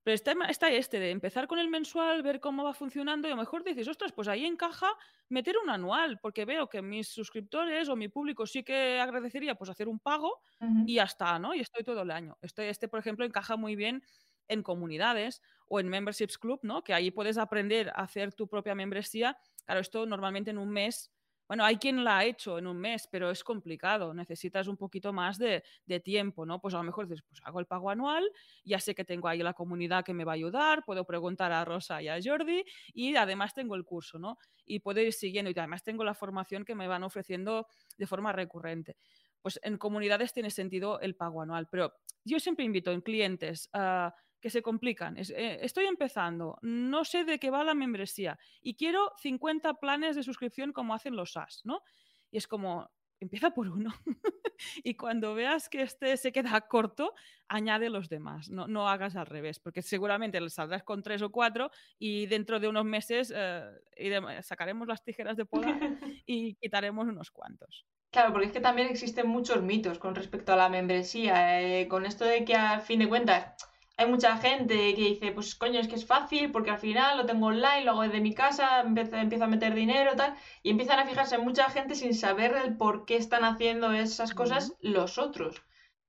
Pero está, está, este de empezar con el mensual, ver cómo va funcionando y a lo mejor dices, ostras, pues ahí encaja meter un anual, porque veo que mis suscriptores o mi público sí que agradecería pues hacer un pago y ya está, ¿no? Y estoy todo el año. Este, este, por ejemplo, encaja muy bien en comunidades o en memberships club, ¿no? Que ahí puedes aprender a hacer tu propia membresía. Claro, esto normalmente en un mes bueno, hay quien la ha hecho en un mes, pero es complicado, necesitas un poquito más de, tiempo, ¿no? Pues a lo mejor dices, pues hago el pago anual, ya sé que tengo ahí la comunidad que me va a ayudar, puedo preguntar a Rosa y a Jordi y además tengo el curso, ¿no? Y puedo ir siguiendo y además tengo la formación que me van ofreciendo de forma recurrente. Pues en comunidades tiene sentido el pago anual, pero yo siempre invito en clientes a que se complican. Eh, estoy empezando, no sé de qué va la membresía y quiero 50 planes de suscripción como hacen los SaaS, ¿no? Y es como, empieza por uno y cuando veas que este se queda corto, añade los demás, no, no hagas al revés, porque seguramente le saldrás con tres o cuatro y dentro de unos meses eh, sacaremos las tijeras de poda y quitaremos unos cuantos. Claro, porque es que también existen muchos mitos con respecto a la membresía, eh, con esto de que a fin de cuentas hay mucha gente que dice, pues coño, es que es fácil porque al final lo tengo online, lo hago desde mi casa, empiezo, a meter dinero, tal, y empiezan a fijarse en mucha gente sin saber el por qué están haciendo esas cosas los otros.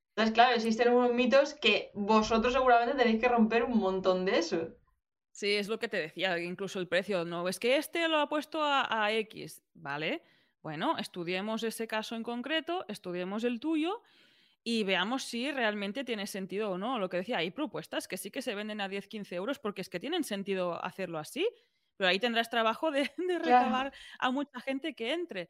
Entonces, claro, existen unos mitos que vosotros seguramente tenéis que romper un montón de eso. Sí, es lo que te decía, incluso el precio, no, es que este lo ha puesto a, a X, ¿vale? Bueno, estudiemos ese caso en concreto, estudiemos el tuyo y veamos si realmente tiene sentido o no. Lo que decía, hay propuestas que sí que se venden a 10, 15 euros porque es que tienen sentido hacerlo así, pero ahí tendrás trabajo de, de recabar a mucha gente que entre.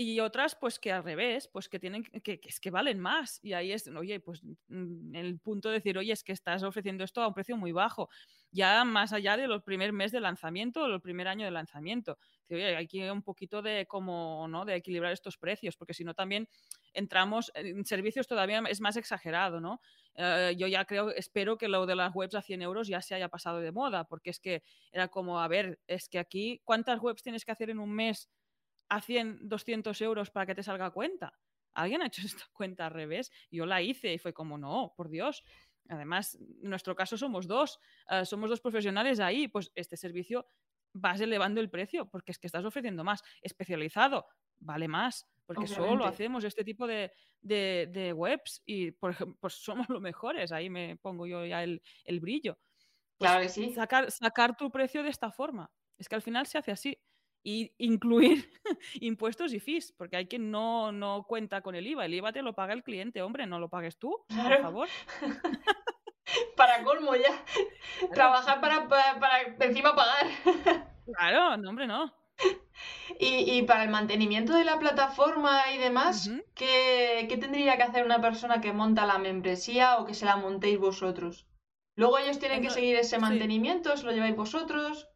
Y otras, pues que al revés, pues que tienen que, es que valen más. Y ahí es, oye, pues mm, el punto de decir, oye, es que estás ofreciendo esto a un precio muy bajo, ya más allá de los primer mes de lanzamiento o el primer año de lanzamiento. Oye, hay que un poquito de como, ¿no? De equilibrar estos precios, porque si no también entramos en servicios todavía es más exagerado, ¿no? Eh, yo ya creo, espero que lo de las webs a 100 euros ya se haya pasado de moda, porque es que era como, a ver, es que aquí, ¿cuántas webs tienes que hacer en un mes? A 100, 200 euros para que te salga cuenta. ¿Alguien ha hecho esta cuenta al revés? Yo la hice y fue como, no, por Dios. Además, en nuestro caso somos dos, eh, somos dos profesionales ahí, pues este servicio vas elevando el precio porque es que estás ofreciendo más. Especializado, vale más, porque solo hacemos este tipo de, webs y por ejemplo, pues somos los mejores, ahí me pongo yo ya el, brillo. Pues claro que sí. Sacar, sacar tu precio de esta forma. Es que al final se hace así y incluir impuestos y fees, porque hay quien no, no cuenta con el IVA. El IVA te lo paga el cliente, hombre, no lo pagues tú, por favor. para colmo ya. Trabajar para, para, encima pagar. claro, no, hombre, no. Y, para el mantenimiento de la plataforma y demás, ¿qué, tendría que hacer una persona que monta la membresía o que se la montéis vosotros? Luego ellos tienen que seguir ese mantenimiento, ¿os lo lleváis vosotros?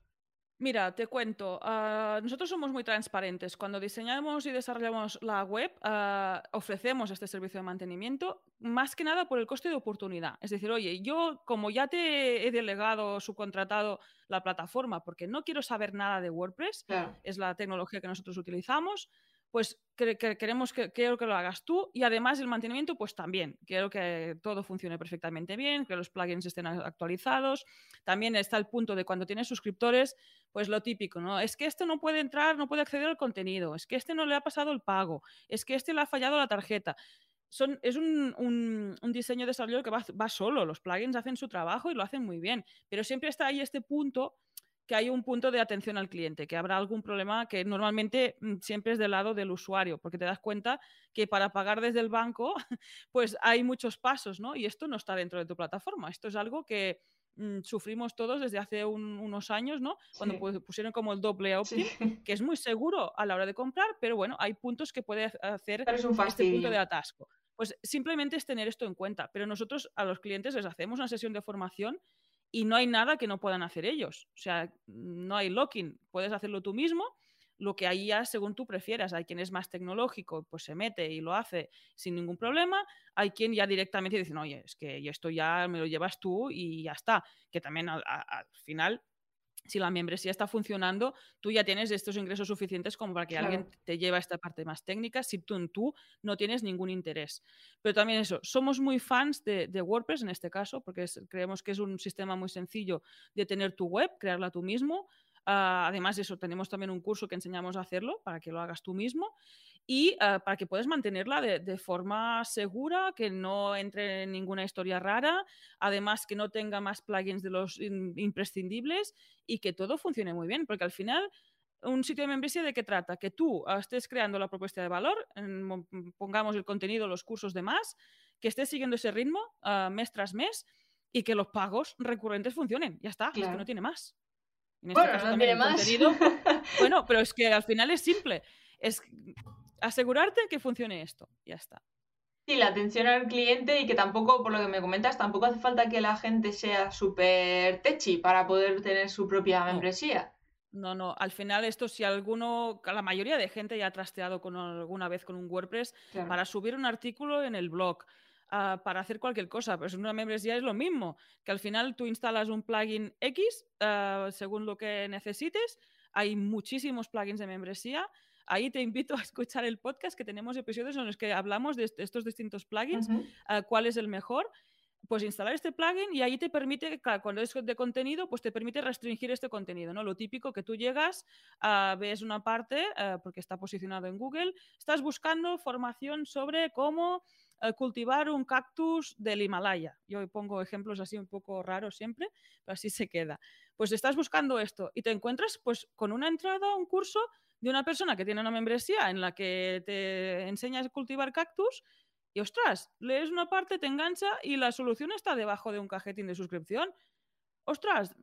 Mira, te cuento, ah, nosotros somos muy transparentes. Cuando diseñamos y desarrollamos la web, ah, ofrecemos este servicio de mantenimiento más que nada por el coste de oportunidad. Es decir, oye, yo como ya te he delegado, subcontratado la plataforma porque no quiero saber nada de WordPress, es la tecnología que nosotros utilizamos, pues queremos que, quiero que lo hagas tú y además el mantenimiento, pues también. Quiero que todo funcione perfectamente bien, que los plugins estén actualizados. También está el punto de cuando tienes suscriptores, pues lo típico, ¿no? Es que este no puede entrar, no puede acceder al contenido, es que este no le ha pasado el pago, es que este le ha fallado la tarjeta. Son, es un, un, diseño de desarrollo que va, va solo, los plugins hacen su trabajo y lo hacen muy bien, pero siempre está ahí este punto que hay un punto de atención al cliente, que habrá algún problema que normalmente mm, siempre es del lado del usuario, porque te das cuenta que para pagar desde el banco, pues hay muchos pasos, ¿no? Y esto no está dentro de tu plataforma. Esto es algo que mm, sufrimos todos desde hace unos años, ¿no? Cuando pusieron como el doble opt que es muy seguro a la hora de comprar, pero bueno, hay puntos que puede hacer este punto de atasco. Pues simplemente es tener esto en cuenta, pero nosotros a los clientes les hacemos una sesión de formación y no hay nada que no puedan hacer ellos. O sea, no hay locking, puedes hacerlo tú mismo. Lo que ahí ya según tú prefieras. Hay quien es más tecnológico, pues se mete y lo hace sin ningún problema. Hay quien ya directamente dice, oye, es que esto ya me lo llevas tú y ya está. Que también al final si la membresía está funcionando, tú ya tienes estos ingresos suficientes como para que alguien te lleve a esta parte más técnica si tú, tú no tienes ningún interés. Pero también eso, somos muy fans de, WordPress en este caso, porque creemos que es un sistema muy sencillo de tener tu web, crearla tú mismo. Ah, además, eso, tenemos también un curso que enseñamos a hacerlo para que lo hagas tú mismo y ah, para que puedas mantenerla de, forma segura, que no entre en ninguna historia rara, además que no tenga más plugins de los imprescindibles y que todo funcione muy bien, porque al final un sitio de membresía de qué trata? Que tú ah, estés creando la propuesta de valor, pongamos el contenido, los cursos de más, que estés siguiendo ese ritmo ah, mes tras mes y que los pagos recurrentes funcionen. Ya está, es que no tiene más. Este bueno, no tiene más. bueno, pero es que al final es simple. Es asegurarte que funcione esto. Ya está. Sí, la atención al cliente y que tampoco, por lo que me comentas, tampoco hace falta que la gente sea súper techi para poder tener su propia membresía. No, no, al final esto si alguno, la mayoría de gente ya ha trasteado con alguna vez con un WordPress para subir un artículo en el blog, ah, para hacer cualquier cosa, pues una membresía es lo mismo, que al final tú instalas un plugin X ah, según lo que necesites, hay muchísimos plugins de membresía Ahí te invito a escuchar el podcast que tenemos episodios en los que hablamos de estos distintos plugins, ah, cuál es el mejor. pues instalar este plugin y ahí te permite, cuando es de contenido, pues te permite restringir este contenido, ¿no? Lo típico que tú llegas, a, ves una parte, eh, porque está posicionado en Google, estás buscando formación sobre cómo eh, cultivar un cactus del Himalaya. Yo pongo ejemplos así un poco raros siempre, pero así se queda. Pues estás buscando esto y te encuentras pues con una entrada un curso de una persona que tiene una membresía en la que te enseña a cultivar cactus y ostras, lees una parte, te engancha y la solución está debajo de un cajetín de suscripción. Ostras,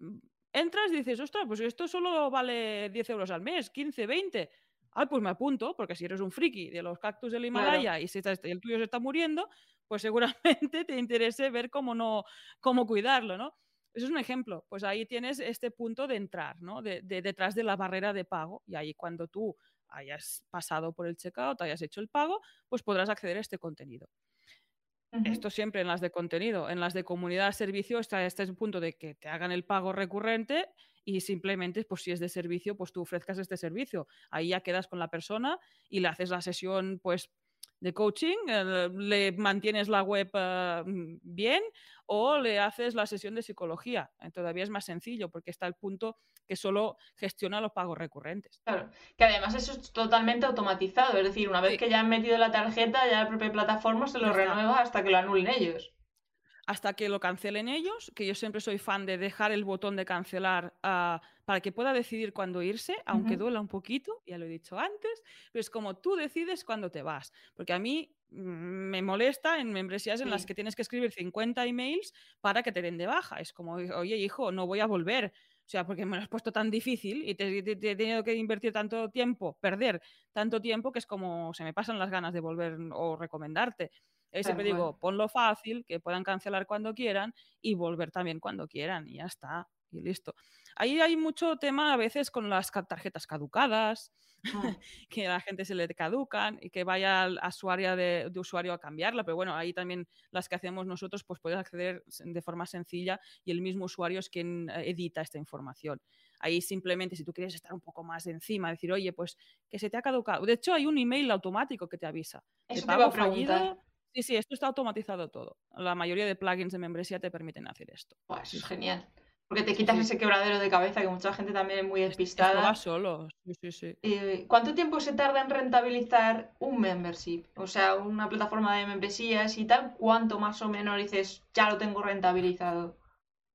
entras y dices, ostras, pues esto solo vale 10 euros al mes, 15, 20. Ah, pues me apunto, porque si eres un friki de los cactus del Himalaya y si el tuyo se está muriendo, pues seguramente te interese ver cómo no, cómo cuidarlo, ¿no? Eso es un ejemplo. Pues ahí tienes este punto de entrar, ¿no? de, detrás de la barrera de pago. Y ahí cuando tú hayas pasado por el checkout, hayas hecho el pago, pues podrás acceder a este contenido. Esto siempre en las de contenido. En las de comunidad servicio está este punto de que te hagan el pago recurrente y simplemente, pues si es de servicio, pues tú ofrezcas este servicio. Ahí ya quedas con la persona y le haces la sesión, pues de coaching, eh, le mantienes la web eh, mm, bien o le haces la sesión de psicología. Eh, todavía es más sencillo porque está el punto que solo gestiona los pagos recurrentes. Claro, que además eso es totalmente automatizado, es decir, una vez que ya han metido la tarjeta, ya la propia plataforma se lo renueva hasta que lo anulen ellos hasta que lo cancelen ellos, que yo siempre soy fan de dejar el botón de cancelar ah, para que pueda decidir cuándo irse, aunque duela un poquito, ya lo he dicho antes, pero es como tú decides cuándo te vas, porque a mí mm, me molesta en membresías en las que tienes que escribir 50 emails para que te den de baja. Es como, oye, hijo, no voy a volver. O sea, porque me lo has puesto tan difícil y te, he tenido que invertir tanto tiempo, perder tanto tiempo, que es como se me pasan las ganas de volver o recomendarte. Y siempre digo, ponlo fácil, que puedan cancelar cuando quieran y volver también cuando quieran y ya está, y listo. Ahí hay mucho tema a veces con las tarjetas caducadas, mm. que a la gente se le caducan y que vaya a su área de, usuario a cambiarla, pero bueno, ahí también las que hacemos nosotros, pues puedes acceder de forma sencilla y el mismo usuario es quien eh, edita esta información. Ahí simplemente, si tú quieres estar un poco más encima, decir, oye, pues que se te ha caducado. De hecho, hay un email automático que te avisa. Eso te a fallido, Sí, sí, esto está automatizado todo. La mayoría de plugins de membresía te permiten hacer esto. eso es genial. Porque te quitas ese quebradero de cabeza que mucha gente también es muy despistada. Va solo, sí, sí, sí. Eh, ¿Cuánto tiempo se tarda en rentabilizar un membership? O sea, una plataforma de membresías y tal, ¿cuánto más o menos dices, ya lo tengo rentabilizado?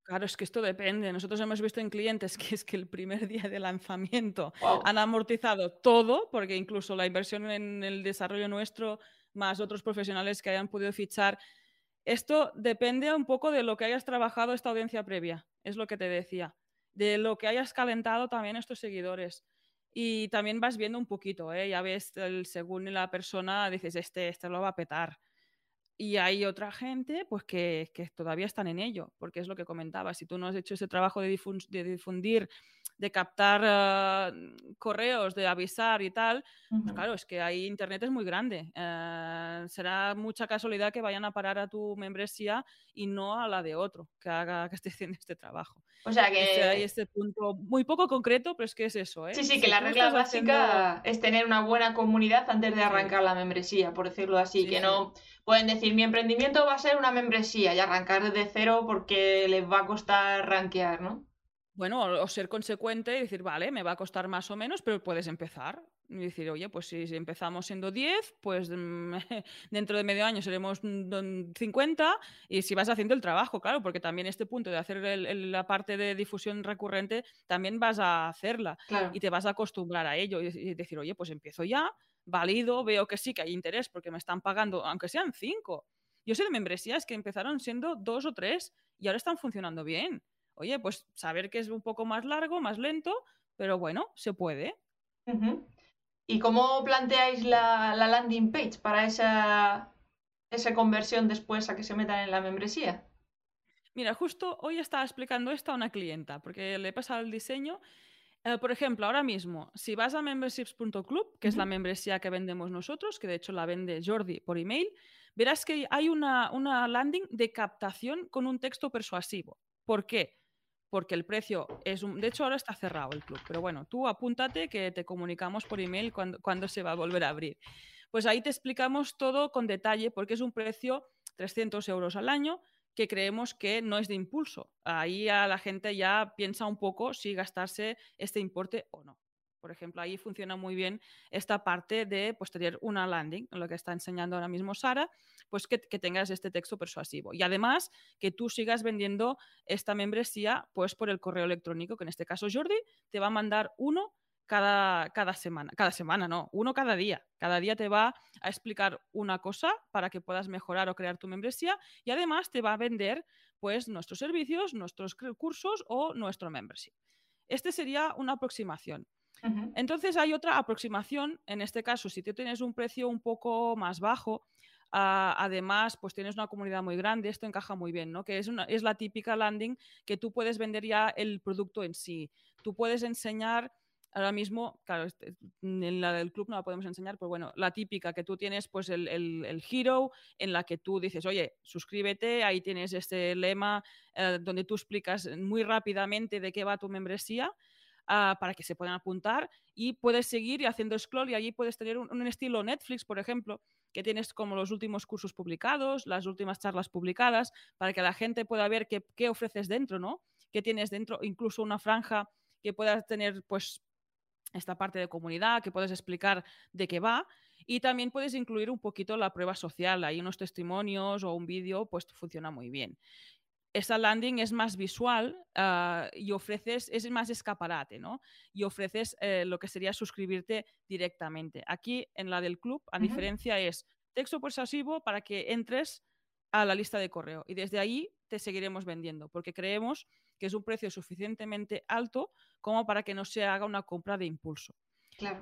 Claro, es que esto depende. Nosotros hemos visto en clientes que es que el primer día de lanzamiento han amortizado todo, porque incluso la inversión en el desarrollo nuestro más otros profesionales que hayan podido fichar. Esto depende un poco de lo que hayas trabajado esta audiencia previa, es lo que te decía, de lo que hayas calentado también estos seguidores. Y también vas viendo un poquito, ¿eh? ya ves, el, según la persona, dices, este, este lo va a petar. Y hay otra gente pues que, que, todavía están en ello, porque es lo que comentaba, si tú no has hecho ese trabajo de, de difundir de captar ah, correos, de avisar y tal, pues claro, es que ahí Internet es muy grande. Eh, será mucha casualidad que vayan a parar a tu membresía y no a la de otro que haga que esté haciendo este trabajo. O sea que hay este punto muy poco concreto, pero es que es eso. ¿eh? Sí, sí, que la regla básica es tener una buena comunidad antes de arrancar la membresía, por decirlo así, que no pueden decir mi emprendimiento va a ser una membresía y arrancar desde cero porque les va a costar rankear, ¿no? Bueno, o ser consecuente y decir, vale, me va a costar más o menos, pero puedes empezar. Y decir, oye, pues si empezamos siendo 10, pues mm, dentro de medio año seremos 50 y si vas haciendo el trabajo, claro, porque también este punto de hacer la parte de difusión recurrente, también vas a hacerla y te vas a acostumbrar a ello y, decir, oye, pues empiezo ya, valido, veo que sí, que hay interés porque me están pagando, aunque sean 5. Yo sé de membresías que empezaron siendo dos o tres y ahora están funcionando bien oye, pues saber que es un poco más largo, más lento, pero bueno, se puede. ¿Y cómo planteáis la, landing page para esa, esa conversión después a que se metan en la membresía? Mira, justo hoy estaba explicando esto a una clienta, porque le he pasado el diseño. Eh, por ejemplo, ahora mismo, si vas a memberships.club, que es la membresía que vendemos nosotros, que de hecho la vende Jordi por email, verás que hay una, una landing de captación con un texto persuasivo. ¿Por qué? porque el precio es un... De hecho, ahora está cerrado el club, pero bueno, tú apúntate que te comunicamos por email cuando, se va a volver a abrir. Pues ahí te explicamos todo con detalle porque es un precio 300 euros al año que creemos que no es de impulso. Ahí a la gente ya piensa un poco si gastarse este importe o no. Por ejemplo, ahí funciona muy bien esta parte de pues, tener una landing, lo que está enseñando ahora mismo Sara, pues que, tengas este texto persuasivo. Y además que tú sigas vendiendo esta membresía pues, por el correo electrónico, que en este caso Jordi te va a mandar uno cada, cada, semana. Cada semana, no, uno cada día. Cada día te va a explicar una cosa para que puedas mejorar o crear tu membresía y además te va a vender pues nuestros servicios, nuestros cursos o nuestro membership. Este sería una aproximación. Entonces hay otra aproximación, en este caso, si tú tienes un precio un poco más bajo, ah, además, pues tienes una comunidad muy grande, esto encaja muy bien, ¿no? Que es, una, es la típica landing que tú puedes vender ya el producto en sí. Tú puedes enseñar ahora mismo, claro, este, en la del club no la podemos enseñar, pero bueno, la típica que tú tienes, pues el, el, hero, en la que tú dices, oye, suscríbete, ahí tienes este lema eh, donde tú explicas muy rápidamente de qué va tu membresía Ah, para que se puedan apuntar y puedes seguir haciendo scroll y allí puedes tener un, estilo Netflix, por ejemplo, que tienes como los últimos cursos publicados, las últimas charlas publicadas, para que la gente pueda ver qué, qué ofreces dentro, ¿no? ¿Qué tienes dentro? Incluso una franja que puedas tener, pues, esta parte de comunidad, que puedes explicar de qué va. Y también puedes incluir un poquito la prueba social, hay unos testimonios o un vídeo, pues funciona muy bien esa landing es más visual ah, y ofreces, es más escaparate, ¿no? Y ofreces eh, lo que sería suscribirte directamente. Aquí en la del club, a diferencia, es texto persuasivo para que entres a la lista de correo y desde ahí te seguiremos vendiendo porque creemos que es un precio suficientemente alto como para que no se haga una compra de impulso.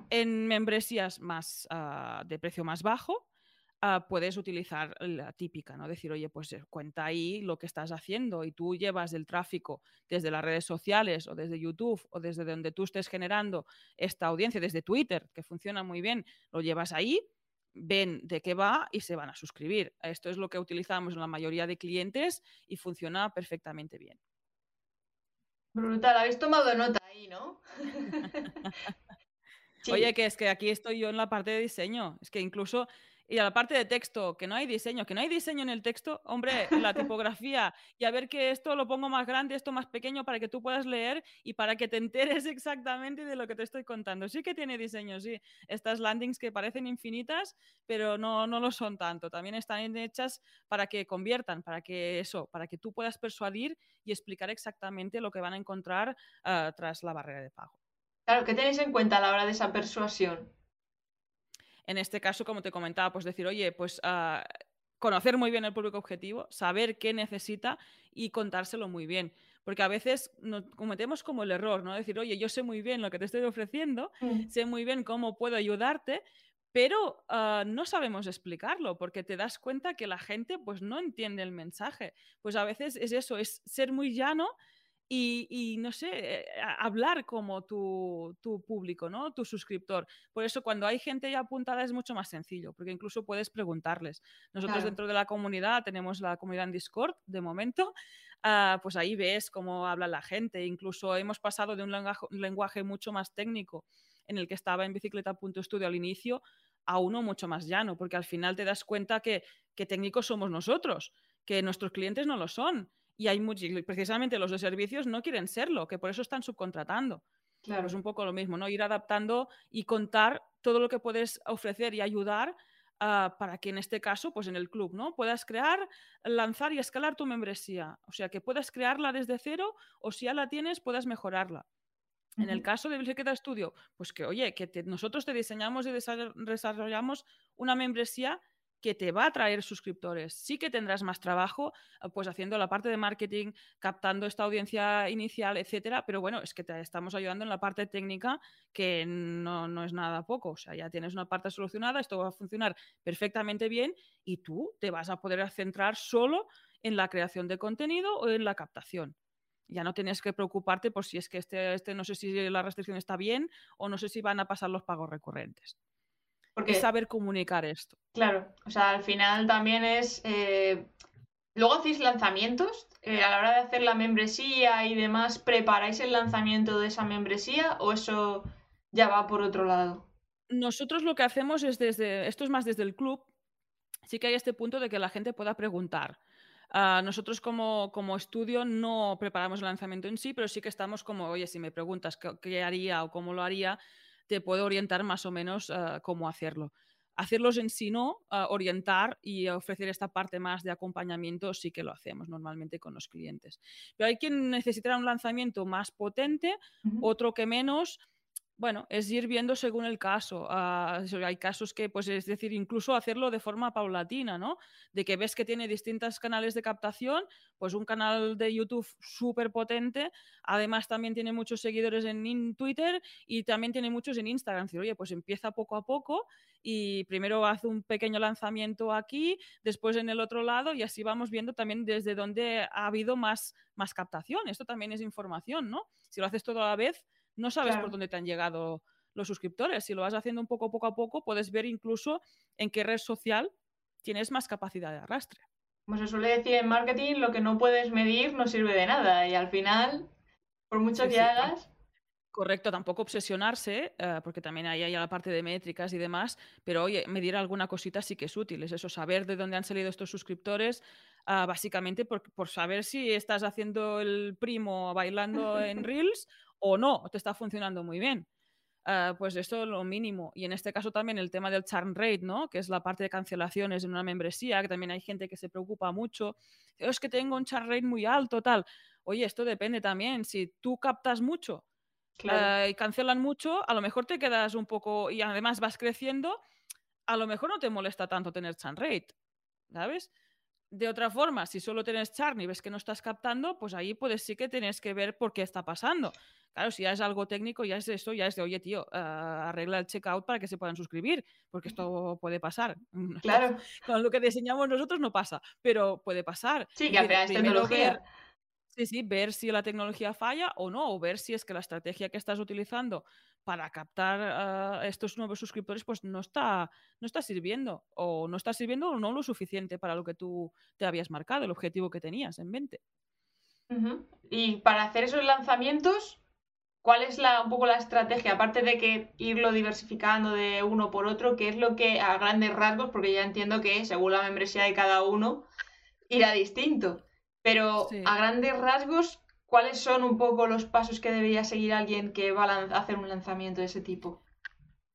En membresías más ah, de precio más bajo, Ah, puedes utilizar la típica, ¿no? Decir, oye, pues eh, cuenta ahí lo que estás haciendo y tú llevas el tráfico desde las redes sociales o desde YouTube o desde donde tú estés generando esta audiencia, desde Twitter, que funciona muy bien, lo llevas ahí, ven de qué va y se van a suscribir. Esto es lo que utilizamos en la mayoría de clientes y funciona perfectamente bien. Brutal, habéis tomado nota ahí, ¿no? Oye, que es que aquí estoy yo en la parte de diseño. Es que incluso y a la parte de texto, que no hay diseño, que no hay diseño en el texto, hombre, la tipografía, y a ver que esto lo pongo más grande, esto más pequeño para que tú puedas leer y para que te enteres exactamente de lo que te estoy contando. Sí que tiene diseño, sí. Estas landings que parecen infinitas, pero no, no lo son tanto. También están hechas para que conviertan, para que eso, para que tú puedas persuadir y explicar exactamente lo que van a encontrar ah, tras la barrera de pago. Claro, ¿qué tenéis en cuenta a la hora de esa persuasión? En este caso, como te comentaba, pues decir, oye, pues ah, conocer muy bien el público objetivo, saber qué necesita y contárselo muy bien. Porque a veces nos cometemos como el error, ¿no? Decir, oye, yo sé muy bien lo que te estoy ofreciendo, mm. sé muy bien cómo puedo ayudarte, pero ah, no sabemos explicarlo porque te das cuenta que la gente pues no entiende el mensaje. Pues a veces es eso, es ser muy llano y, no sé, eh, hablar como tu, público, ¿no? Tu suscriptor. Por eso cuando hay gente ya apuntada es mucho más sencillo, porque incluso puedes preguntarles. Nosotros dentro de la comunidad tenemos la comunidad en Discord de momento, ah, pues ahí ves cómo habla la gente. Incluso hemos pasado de un lenguaje, mucho más técnico en el que estaba en bicicleta.studio al inicio a uno mucho más llano, porque al final te das cuenta que, que técnicos somos nosotros, que nuestros clientes no lo son y hay muchos, precisamente los de servicios no quieren serlo, que por eso están subcontratando. Claro. Es un poco lo mismo, ¿no? Ir adaptando y contar todo lo que puedes ofrecer y ayudar ah, para que en este caso, pues en el club, ¿no? Puedas crear, lanzar y escalar tu membresía. O sea, que puedas crearla desde cero o si ya la tienes, puedas mejorarla. En el caso de Bicicleta Studio, pues que, oye, que nosotros te diseñamos y desarrollamos una membresía que te va a traer suscriptores. Sí que tendrás más trabajo, eh, pues haciendo la parte de marketing, captando esta audiencia inicial, etcétera, pero bueno, es que te estamos ayudando en la parte técnica que no, no es nada poco. O sea, ya tienes una parte solucionada, esto va a funcionar perfectamente bien y tú te vas a poder centrar solo en la creación de contenido o en la captación. Ya no tienes que preocuparte por si es que este, este no sé si la restricción está bien o no sé si van a pasar los pagos recurrentes. Porque, saber comunicar esto. Claro, o sea, al final también es... Eh, luego hacéis lanzamientos, eh, a la hora de hacer la membresía y demás, ¿preparáis el lanzamiento de esa membresía o eso ya va por otro lado? Nosotros lo que hacemos es desde, esto es más desde el club, sí que hay este punto de que la gente pueda preguntar. Ah, nosotros como, como, estudio no preparamos el lanzamiento en sí, pero sí que estamos como, oye, si me preguntas qué, haría o cómo lo haría, te puedo orientar más o menos uh, cómo hacerlo. Hacerlos en sí no, uh, orientar y ofrecer esta parte más de acompañamiento sí que lo hacemos normalmente con los clientes. Pero hay quien necesitará un lanzamiento más potente, uh -huh. otro que menos, bueno, es ir viendo según el caso. Uh, hay casos que, pues, es decir, incluso hacerlo de forma paulatina, ¿no? De que ves que tiene distintos canales de captación, pues un canal de YouTube súper potente, además también tiene muchos seguidores en Twitter y también tiene muchos en Instagram. Decir, oye, pues empieza poco a poco y primero hace un pequeño lanzamiento aquí, después en el otro lado y así vamos viendo también desde dónde ha habido más, más captación. Esto también es información, ¿no? Si lo haces todo a la vez, no sabes claro. por dónde te han llegado los suscriptores. Si lo vas haciendo un poco poco a poco, puedes ver incluso en qué red social tienes más capacidad de arrastre. Como se suele decir en marketing, lo que no puedes medir no sirve de nada y al final, por mucho sí, que sí, hagas... Correcto, tampoco obsesionarse, uh, porque también hay, hay la parte de métricas y demás, pero oye, medir alguna cosita sí que es útil, es eso, saber de dónde han salido estos suscriptores, uh, básicamente por, por, saber si estás haciendo el primo bailando en Reels o no, te está funcionando muy bien. Uh, pues esto es lo mínimo. Y en este caso también el tema del churn rate, ¿no? Que es la parte de cancelaciones en una membresía, que también hay gente que se preocupa mucho. Es que tengo un churn rate muy alto, tal. Oye, esto depende también. Si tú captas mucho claro. uh, y cancelan mucho, a lo mejor te quedas un poco y además vas creciendo, a lo mejor no te molesta tanto tener churn rate, ¿sabes? De otra forma, si solo tienes churn y ves que no estás captando, pues ahí puedes sí que tienes que ver por qué está pasando. Claro, si ya es algo técnico, ya es esto, ya es de, oye, tío, uh, arregla el checkout para que se puedan suscribir, porque esto puede pasar. Claro. Con lo que diseñamos nosotros no pasa, pero puede pasar. Sí, que al final es tecnología. Ver, sí, sí, ver si la tecnología falla o no, o ver si es que la estrategia que estás utilizando para captar uh, estos nuevos suscriptores pues no está, no está sirviendo, o no está sirviendo o no lo suficiente para lo que tú te habías marcado, el objetivo que tenías en mente. Y para hacer esos lanzamientos, ¿Cuál es la, un poco la estrategia? Aparte de que irlo diversificando de uno por otro, ¿qué es lo que a grandes rasgos, porque ya entiendo que según la membresía de cada uno irá distinto, pero sí. a grandes rasgos, ¿cuáles son un poco los pasos que debería seguir alguien que va a hacer un lanzamiento de ese tipo?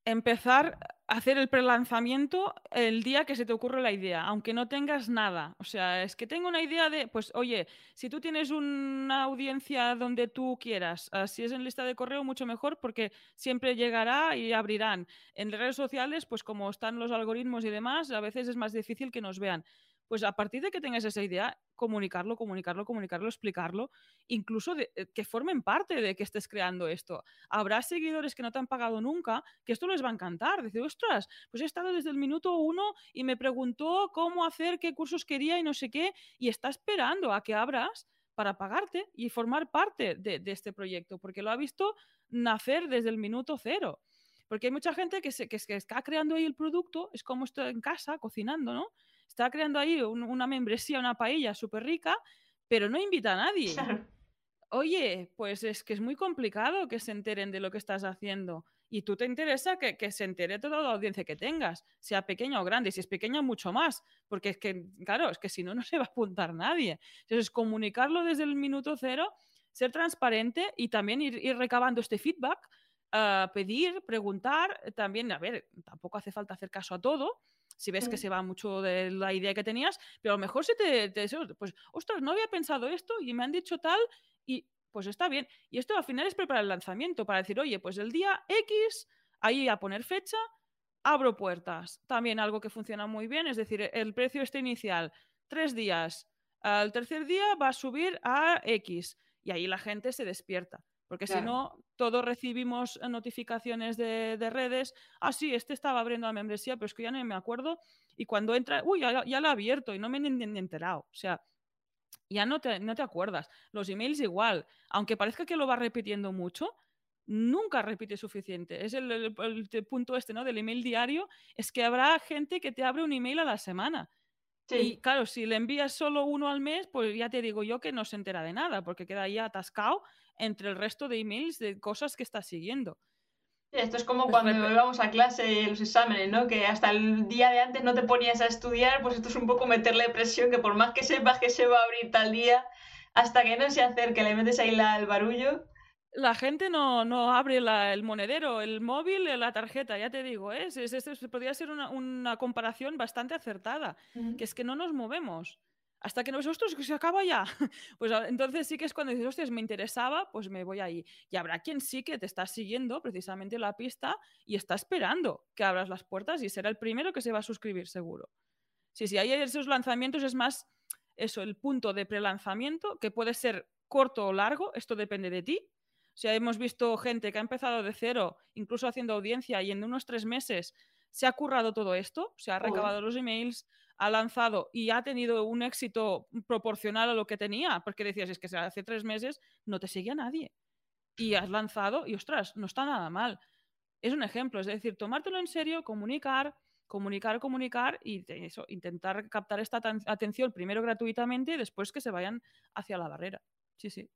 Empezar a hacer el prelanzamiento el día que se te ocurre la idea, aunque no tengas nada. O sea, es que tengo una idea de, pues oye, si tú tienes una audiencia donde tú quieras, uh, si es en lista de correo, mucho mejor porque siempre llegará y abrirán. En redes sociales, pues como están los algoritmos y demás, a veces es más difícil que nos vean pues a partir de que tengas esa idea, comunicarlo, comunicarlo, comunicarlo, explicarlo, incluso eh, que formen parte de que estés creando esto. Habrá seguidores que no te han pagado nunca, que esto les va a encantar. Decir, ostras, pues he estado desde el minuto uno y me preguntó cómo hacer, qué cursos quería y no sé qué, y está esperando a que abras para pagarte y formar parte de, este proyecto, porque lo ha visto nacer desde el minuto cero. Porque hay mucha gente que, se, está creando ahí el producto, es como estoy en casa cocinando, ¿no? Está creando ahí un, una membresía, una paella súper rica, pero no invita a nadie. Oye, pues es que es muy complicado que se enteren de lo que estás haciendo. Y tú te interesa que, que, se entere toda la audiencia que tengas, sea pequeña o grande. Si es pequeña, mucho más. Porque es que, claro, es que si no, no se va a apuntar nadie. Entonces, comunicarlo desde el minuto cero, ser transparente y también ir, ir recabando este feedback, uh, pedir, preguntar. También, a ver, tampoco hace falta hacer caso a todo, si ves que se va mucho de la idea que tenías, pero a lo mejor se te, te, pues, ostras, no había pensado esto y me han dicho tal y pues está bien. Y esto al final es preparar el lanzamiento para decir, oye, pues el día X, ahí a poner fecha, abro puertas. También algo que funciona muy bien, es decir, el precio este inicial, tres días, al tercer día va a subir a X y ahí la gente se despierta. Porque claro. si no, todos recibimos notificaciones de, de, redes. Ah, sí, este estaba abriendo la membresía, pero es que ya no me acuerdo. Y cuando entra, uy, ya, ya lo ha abierto y no me he enterado. O sea, ya no te, no te acuerdas. Los emails igual. Aunque parezca que lo va repitiendo mucho, nunca repite suficiente. Es el, el, el, punto este, ¿no? Del email diario. Es que habrá gente que te abre un email a la semana. Sí. Y claro, si le envías solo uno al mes, pues ya te digo yo que no se entera de nada, porque queda ahí atascado entre el resto de emails de cosas que está siguiendo. Esto es como pues cuando íbamos a clase y los exámenes, ¿no? Que hasta el día de antes no te ponías a estudiar, pues esto es un poco meterle presión, que por más que sepas que se va a abrir tal día, hasta que no se acerque, le metes ahí la, el barullo. La gente no, no abre el monedero, el móvil, la tarjeta, ya te digo, ¿eh? es, podría ser una, comparación bastante acertada, que es que no nos movemos hasta que no ostras, que se acaba ya. Pues entonces sí que es cuando dices, hostias, me interesaba, pues me voy ahí. Y habrá quien sí que te está siguiendo precisamente la pista y está esperando que abras las puertas y será el primero que se va a suscribir, seguro. Sí, sí, hay esos lanzamientos, es más eso, el punto de prelanzamiento, que puede ser corto o largo, esto depende de ti. O sea, hemos visto gente que ha empezado de cero, incluso haciendo audiencia, y en unos tres meses se ha currado todo esto, se ha recabado los emails, ha lanzado y ha tenido un éxito proporcional a lo que tenía, porque decías, es que hace tres meses no te seguía nadie. Y has lanzado y, ostras, no está nada mal. Es un ejemplo, es decir, tomártelo en serio, comunicar, comunicar, comunicar y eso, intentar captar esta atención primero gratuitamente y después que se vayan hacia la barrera. Sí, sí.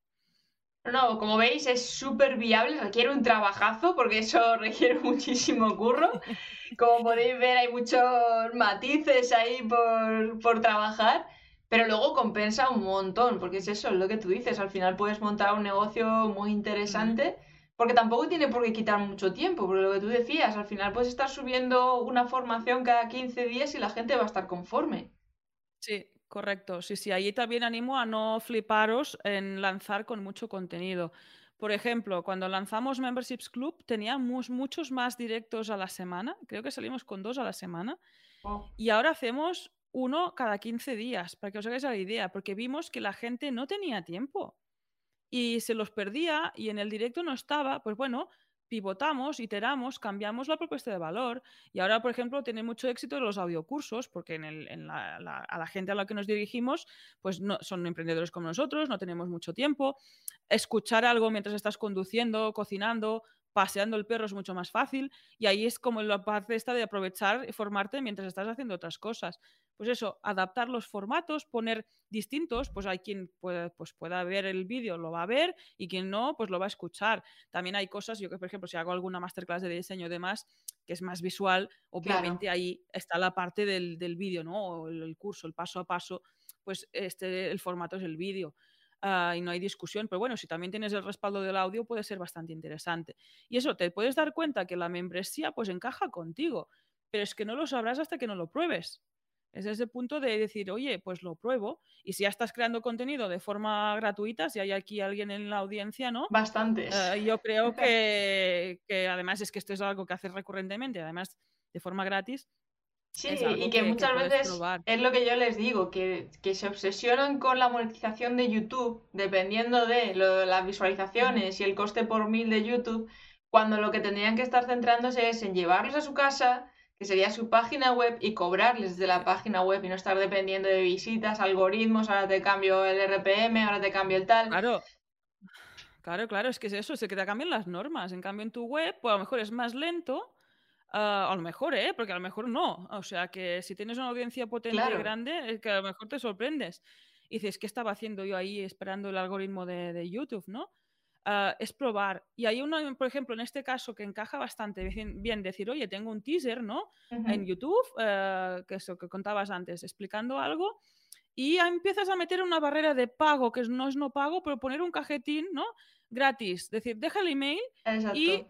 No, como veis es súper viable, requiere un trabajazo porque eso requiere muchísimo curro. Como podéis ver hay muchos matices ahí por, trabajar, pero luego compensa un montón, porque es eso, es lo que tú dices, al final puedes montar un negocio muy interesante, porque tampoco tiene por qué quitar mucho tiempo, porque lo que tú decías, al final puedes estar subiendo una formación cada 15 días y la gente va a estar conforme. Sí, Correcto, sí, sí, ahí también animo a no fliparos en lanzar con mucho contenido. Por ejemplo, cuando lanzamos Memberships Club teníamos muchos más directos a la semana, creo que salimos con dos a la semana, oh. y ahora hacemos uno cada 15 días, para que os hagáis la idea, porque vimos que la gente no tenía tiempo y se los perdía y en el directo no estaba, pues bueno, pivotamos, iteramos, cambiamos la propuesta de valor y ahora, por ejemplo, tiene mucho éxito los audiocursos porque a la gente a la que nos dirigimos pues no, son emprendedores como nosotros, no tenemos mucho tiempo. Escuchar algo mientras estás conduciendo, cocinando, paseando el perro es mucho más fácil y ahí es como la parte esta de aprovechar y formarte mientras estás haciendo otras cosas. Pues eso, adaptar los formatos, poner distintos, pues hay quien puede, pues pueda ver el vídeo, lo va a ver y quien no, pues lo va a escuchar. También hay cosas, yo que por ejemplo, si hago alguna masterclass de diseño y demás, que es más visual, obviamente ahí está la parte del, del vídeo, ¿no? O el, curso, el paso a paso, pues este, el formato es el vídeo. Ah, y no hay discusión. Pero bueno, si también tienes el respaldo del audio puede ser bastante interesante. Y eso, te puedes dar cuenta que la membresía pues encaja contigo, pero es que no lo sabrás hasta que no lo pruebes. Es ese punto de decir, oye, pues lo pruebo. Y si ya estás creando contenido de forma gratuita, si hay aquí alguien en la audiencia, ¿no? Bastantes. Eh, yo creo que, que, además es que esto es algo que haces recurrentemente, además de forma gratis, Sí, y que, muchas veces es lo que yo les digo, que, se obsesionan con la monetización de YouTube, dependiendo de las visualizaciones y el coste por mil de YouTube, cuando lo que tendrían que estar centrándose es en llevarlos a su casa, que sería su página web, y cobrarles de la página web y no estar dependiendo de visitas, algoritmos, ahora te cambio el RPM, ahora te cambio el tal. Claro. Claro, claro, es que es eso, es que te cambian las normas. En cambio, en tu web, pues a lo mejor es más lento, Ah, a lo mejor, ¿eh? Porque a lo mejor no. O sea, que si tienes una audiencia potente y grande, es que a lo mejor te sorprendes. Y dices, ¿qué estaba haciendo yo ahí esperando el algoritmo de, YouTube, no? Ah, es probar. Y hay uno, por ejemplo, en este caso que encaja bastante bien decir, oye, tengo un teaser, ¿no? En YouTube, eh, que eso que contabas antes, explicando algo. Y empiezas a meter una barrera de pago, que no es no pago, pero poner un cajetín, ¿no? Gratis. Es decir, deja el email y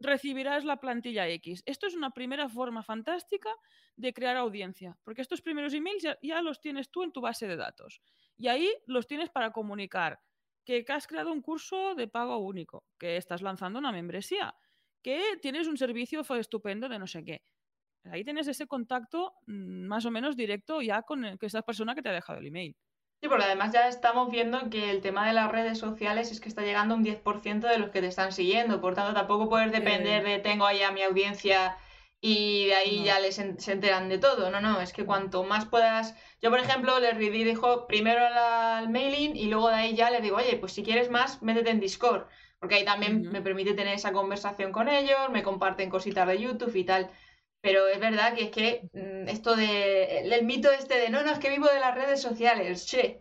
recibirás la plantilla X. Esto es una primera forma fantástica de crear audiencia, porque estos primeros emails ya, los tienes tú en tu base de datos. Y ahí los tienes para comunicar que has creado un curso de pago único, que estás lanzando una membresía, que tienes un servicio estupendo de no sé qué. Ahí tienes ese contacto mm, más o menos directo ya con esa persona que te ha dejado el email. Sí, porque además ya estamos viendo que el tema de las redes sociales es que está llegando un 10% de los que te están siguiendo. Por tanto, tampoco puedes depender de tengo ahí a mi audiencia y de ahí ya les se enteran de todo. No, no, es que cuanto más puedas. Yo, por ejemplo, les redirijo primero al mailing y luego de ahí ya les digo, oye, pues si quieres más, métete en Discord. Porque ahí también me permite tener esa conversación con ellos, me comparten cositas de YouTube y tal. Pero es verdad que es que mm, esto de. El, mito este de no, no, es que vivo de las redes sociales, che.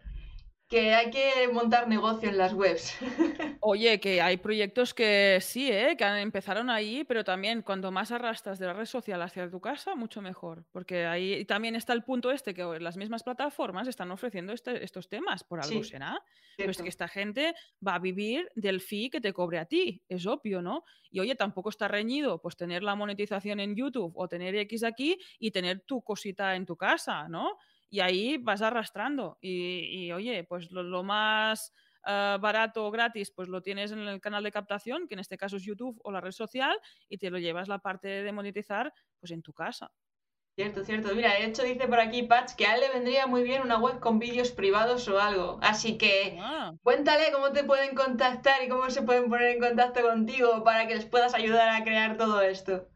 Que hay que montar negocio en las webs. Oye, que hay proyectos que sí, ¿eh? que empezaron ahí, pero también cuando más arrastras de la red social hacia tu casa, mucho mejor. Porque ahí también está el punto este que las mismas plataformas están ofreciendo este, estos temas, por algo será. Pero es que esta gente va a vivir del fee que te cobre a ti, es obvio, ¿no? Y oye, tampoco está reñido pues tener la monetización en YouTube o tener X aquí y tener tu cosita en tu casa, ¿no? Y ahí vas arrastrando. Y, oye, pues lo, más eh, barato o gratis, pues lo tienes en el canal de captación, que en este caso es YouTube o la red social, y te lo llevas la parte de monetizar pues en tu casa. Cierto, cierto. Mira, de hecho dice por aquí Patch que a él le vendría muy bien una web con vídeos privados o algo. Así que ah. cuéntale cómo te pueden contactar y cómo se pueden poner en contacto contigo para que les puedas ayudar a crear todo esto.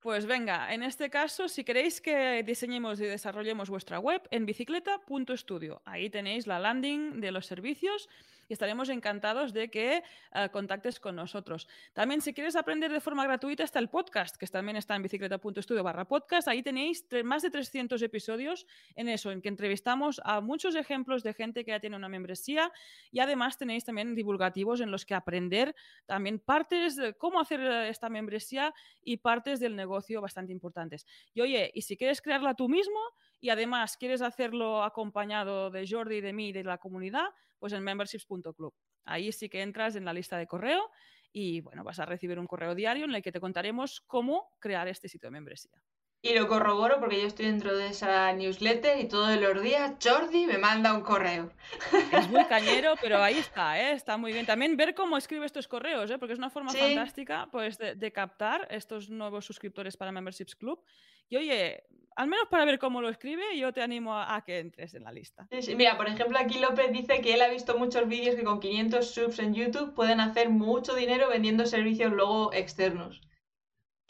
Pues venga, en este caso, si queréis que diseñemos y desarrollemos vuestra web en bicicleta.studio, ahí tenéis la landing de los servicios y estaremos encantados de que eh, contactes con nosotros. También, si quieres aprender de forma gratuita, está el podcast, que también está en bicicleta.studio barra podcast. Ahí tenéis más de 300 episodios en eso, en que entrevistamos a muchos ejemplos de gente que ya tiene una membresía y además tenéis también divulgativos en los que aprender también partes de cómo hacer eh, esta membresía y partes del negocio bastante importantes. Y oye, y si quieres crearla tú mismo, y además quieres hacerlo acompañado de Jordi, de mí de la comunidad, pues en memberships.club. Ahí sí que entras en la lista de correo y bueno, vas a recibir un correo diario en el que te contaremos cómo crear este sitio de membresía. Y lo corroboro porque yo estoy dentro de esa newsletter y todos los días Jordi me manda un correo. Es muy cañero, pero ahí está, ¿eh? está muy bien. También ver cómo escribe estos correos, ¿eh? porque es una forma fantástica pues, de, captar estos nuevos suscriptores para Memberships Club. Y oye, al menos para ver cómo lo escribe, yo te animo a, que entres en la lista. Mira, por ejemplo, aquí López dice que él ha visto muchos vídeos que con 500 subs en YouTube pueden hacer mucho dinero vendiendo servicios luego externos.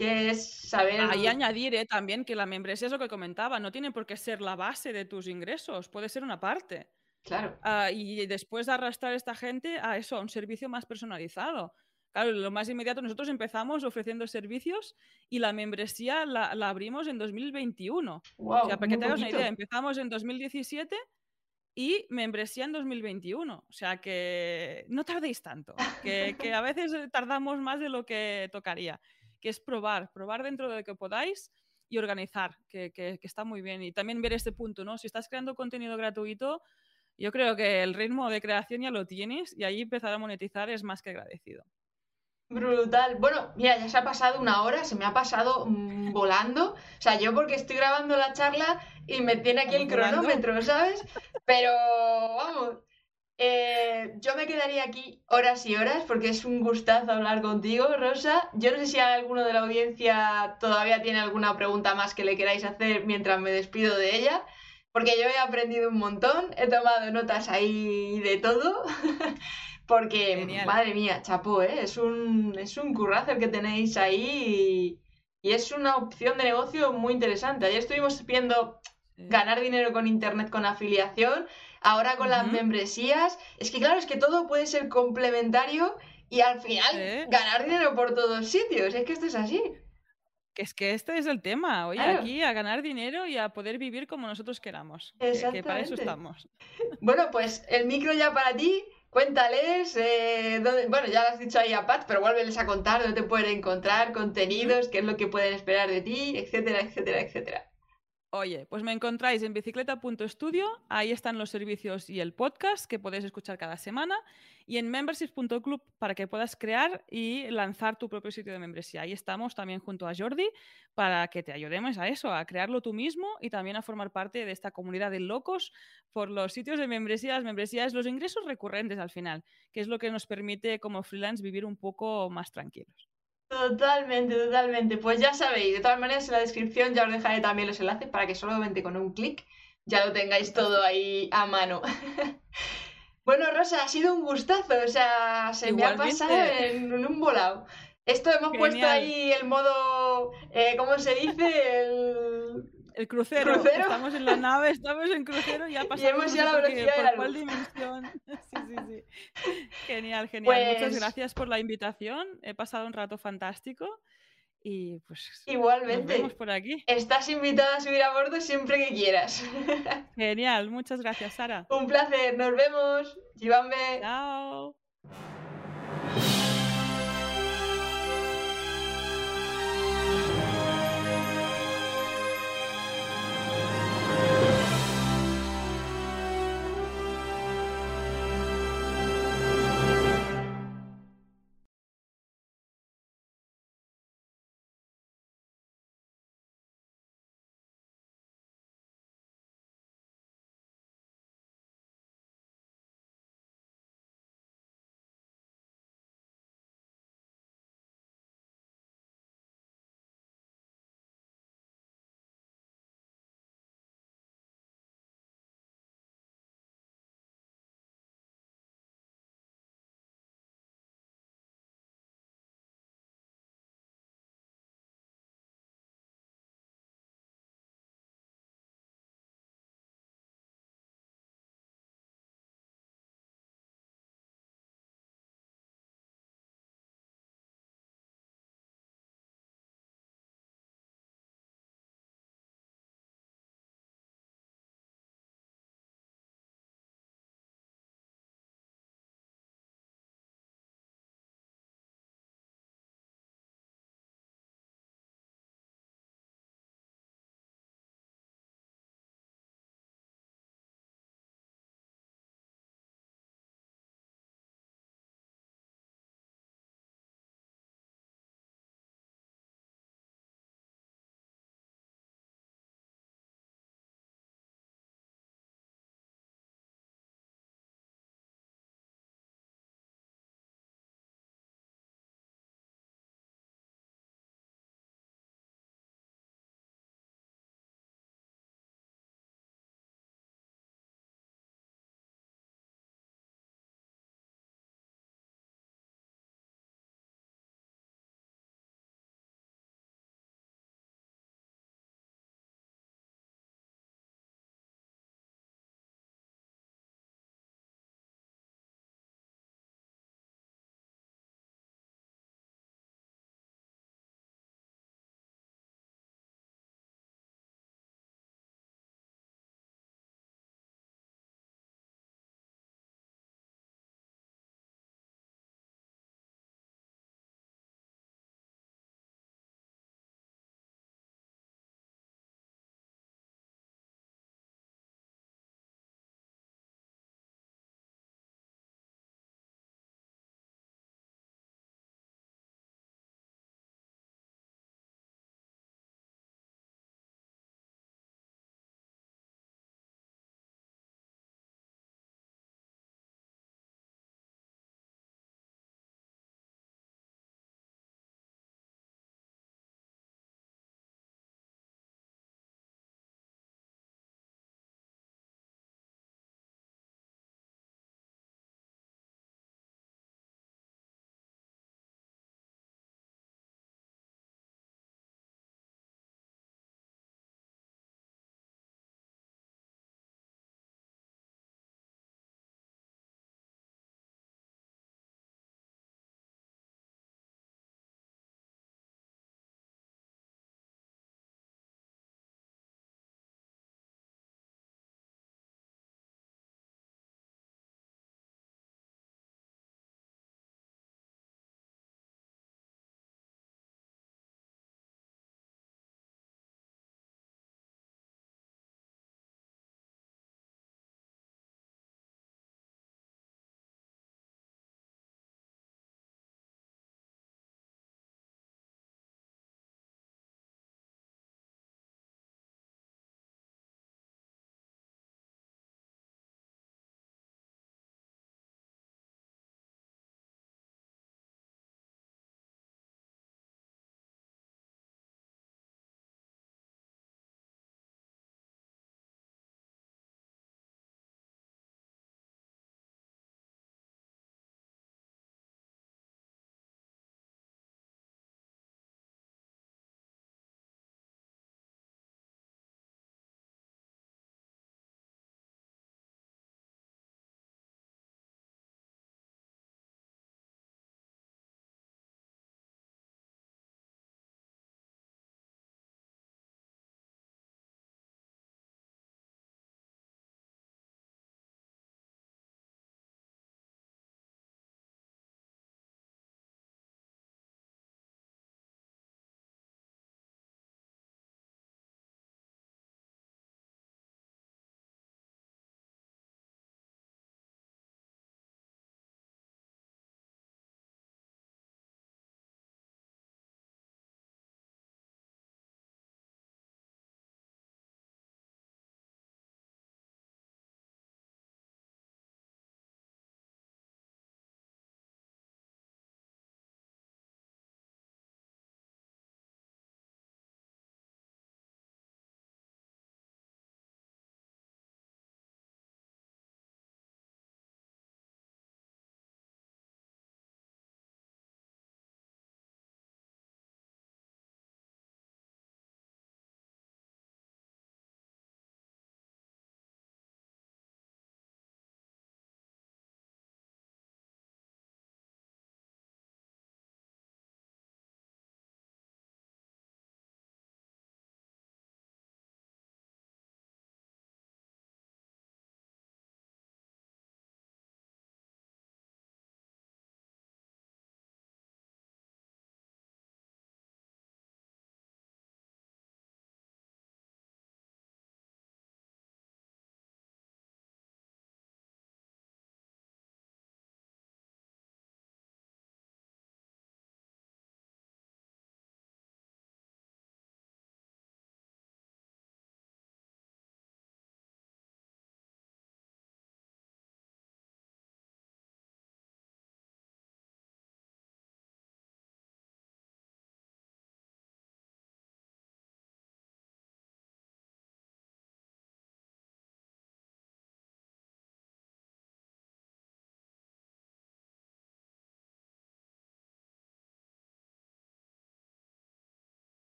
Que es saber. Ahí añadir también que la membresía es lo que comentaba, no tiene por qué ser la base de tus ingresos, puede ser una parte. Claro. Ah, y después de arrastrar a esta gente a eso, a un servicio más personalizado. Claro, lo más inmediato, nosotros empezamos ofreciendo servicios y la membresía la, abrimos en 2021. o sea, para que te hagas una idea, empezamos en 2017 y membresía en 2021. O sea, que no tardéis tanto, que, a veces tardamos más de lo que tocaría, que es probar, probar dentro de lo que podáis y organizar, que, que está muy bien. Y también ver este punto, ¿no? Si estás creando contenido gratuito, yo creo que el ritmo de creación ya lo tienes y ahí empezar a monetizar es más que agradecido. Brutal. Bueno, mira, ya se ha pasado una hora, se me ha pasado mm, volando. O sea, yo porque estoy grabando la charla y me tiene aquí el cronómetro, ¿sabes? Pero vamos, eh, yo me quedaría aquí horas y horas porque es un gustazo hablar contigo, Rosa. Yo no sé si alguno de la audiencia todavía tiene alguna pregunta más que le queráis hacer mientras me despido de ella, porque yo he aprendido un montón, he tomado notas ahí de todo. Porque, madre mía, chapó, ¿eh? Es un, es un currazo el que tenéis ahí y, es una opción de negocio muy interesante. Ayer estuvimos viendo ganar dinero con internet con afiliación, ahora con las membresías. Es que claro, es que todo puede ser complementario y al final ganar dinero por todos sitios. Es que esto es así. Que es que este es el tema. Oye, aquí a ganar dinero y a poder vivir como nosotros queramos. Que, para eso estamos. Bueno, pues el micro ya para ti. Cuéntales, eh, bueno, ya lo has dicho ahí a Pat, pero vuélveles a contar dónde te pueden encontrar contenidos, qué es lo que pueden esperar de ti, etcétera, etcétera, etcétera. Oye, pues me encontráis en bicicleta.studio, ahí están los servicios y el podcast que podéis escuchar cada semana, y en memberships.club para que puedas crear y lanzar tu propio sitio de membresía. Ahí estamos también junto a Jordi para que te ayudemos a eso, a crearlo tú mismo y también a formar parte de esta comunidad de locos por los sitios de membresía, las membresías, los ingresos recurrentes al final, que es lo que nos permite como freelance vivir un poco más tranquilos. Totalmente, totalmente. Pues ya sabéis, de todas maneras en la descripción ya os dejaré también los enlaces para que solamente con un clic ya lo tengáis todo ahí a mano. bueno, Rosa, ha sido un gustazo, o sea, se me ha pasado en, un volado. Esto hemos puesto ahí el modo, eh, ¿cómo se dice? El el crucero. Estamos en la nave, estamos en crucero y ya pasamos. Y hemos ya la velocidad por, de la cuál dimensión. Sí, sí, sí. Genial, genial. Muchas pues gracias por la invitación. He pasado un rato fantástico. Y pues igualmente. Nos vemos por aquí. Estás invitada a subir a bordo siempre que quieras. Genial, muchas gracias, Sara. Un placer, nos vemos. Chao.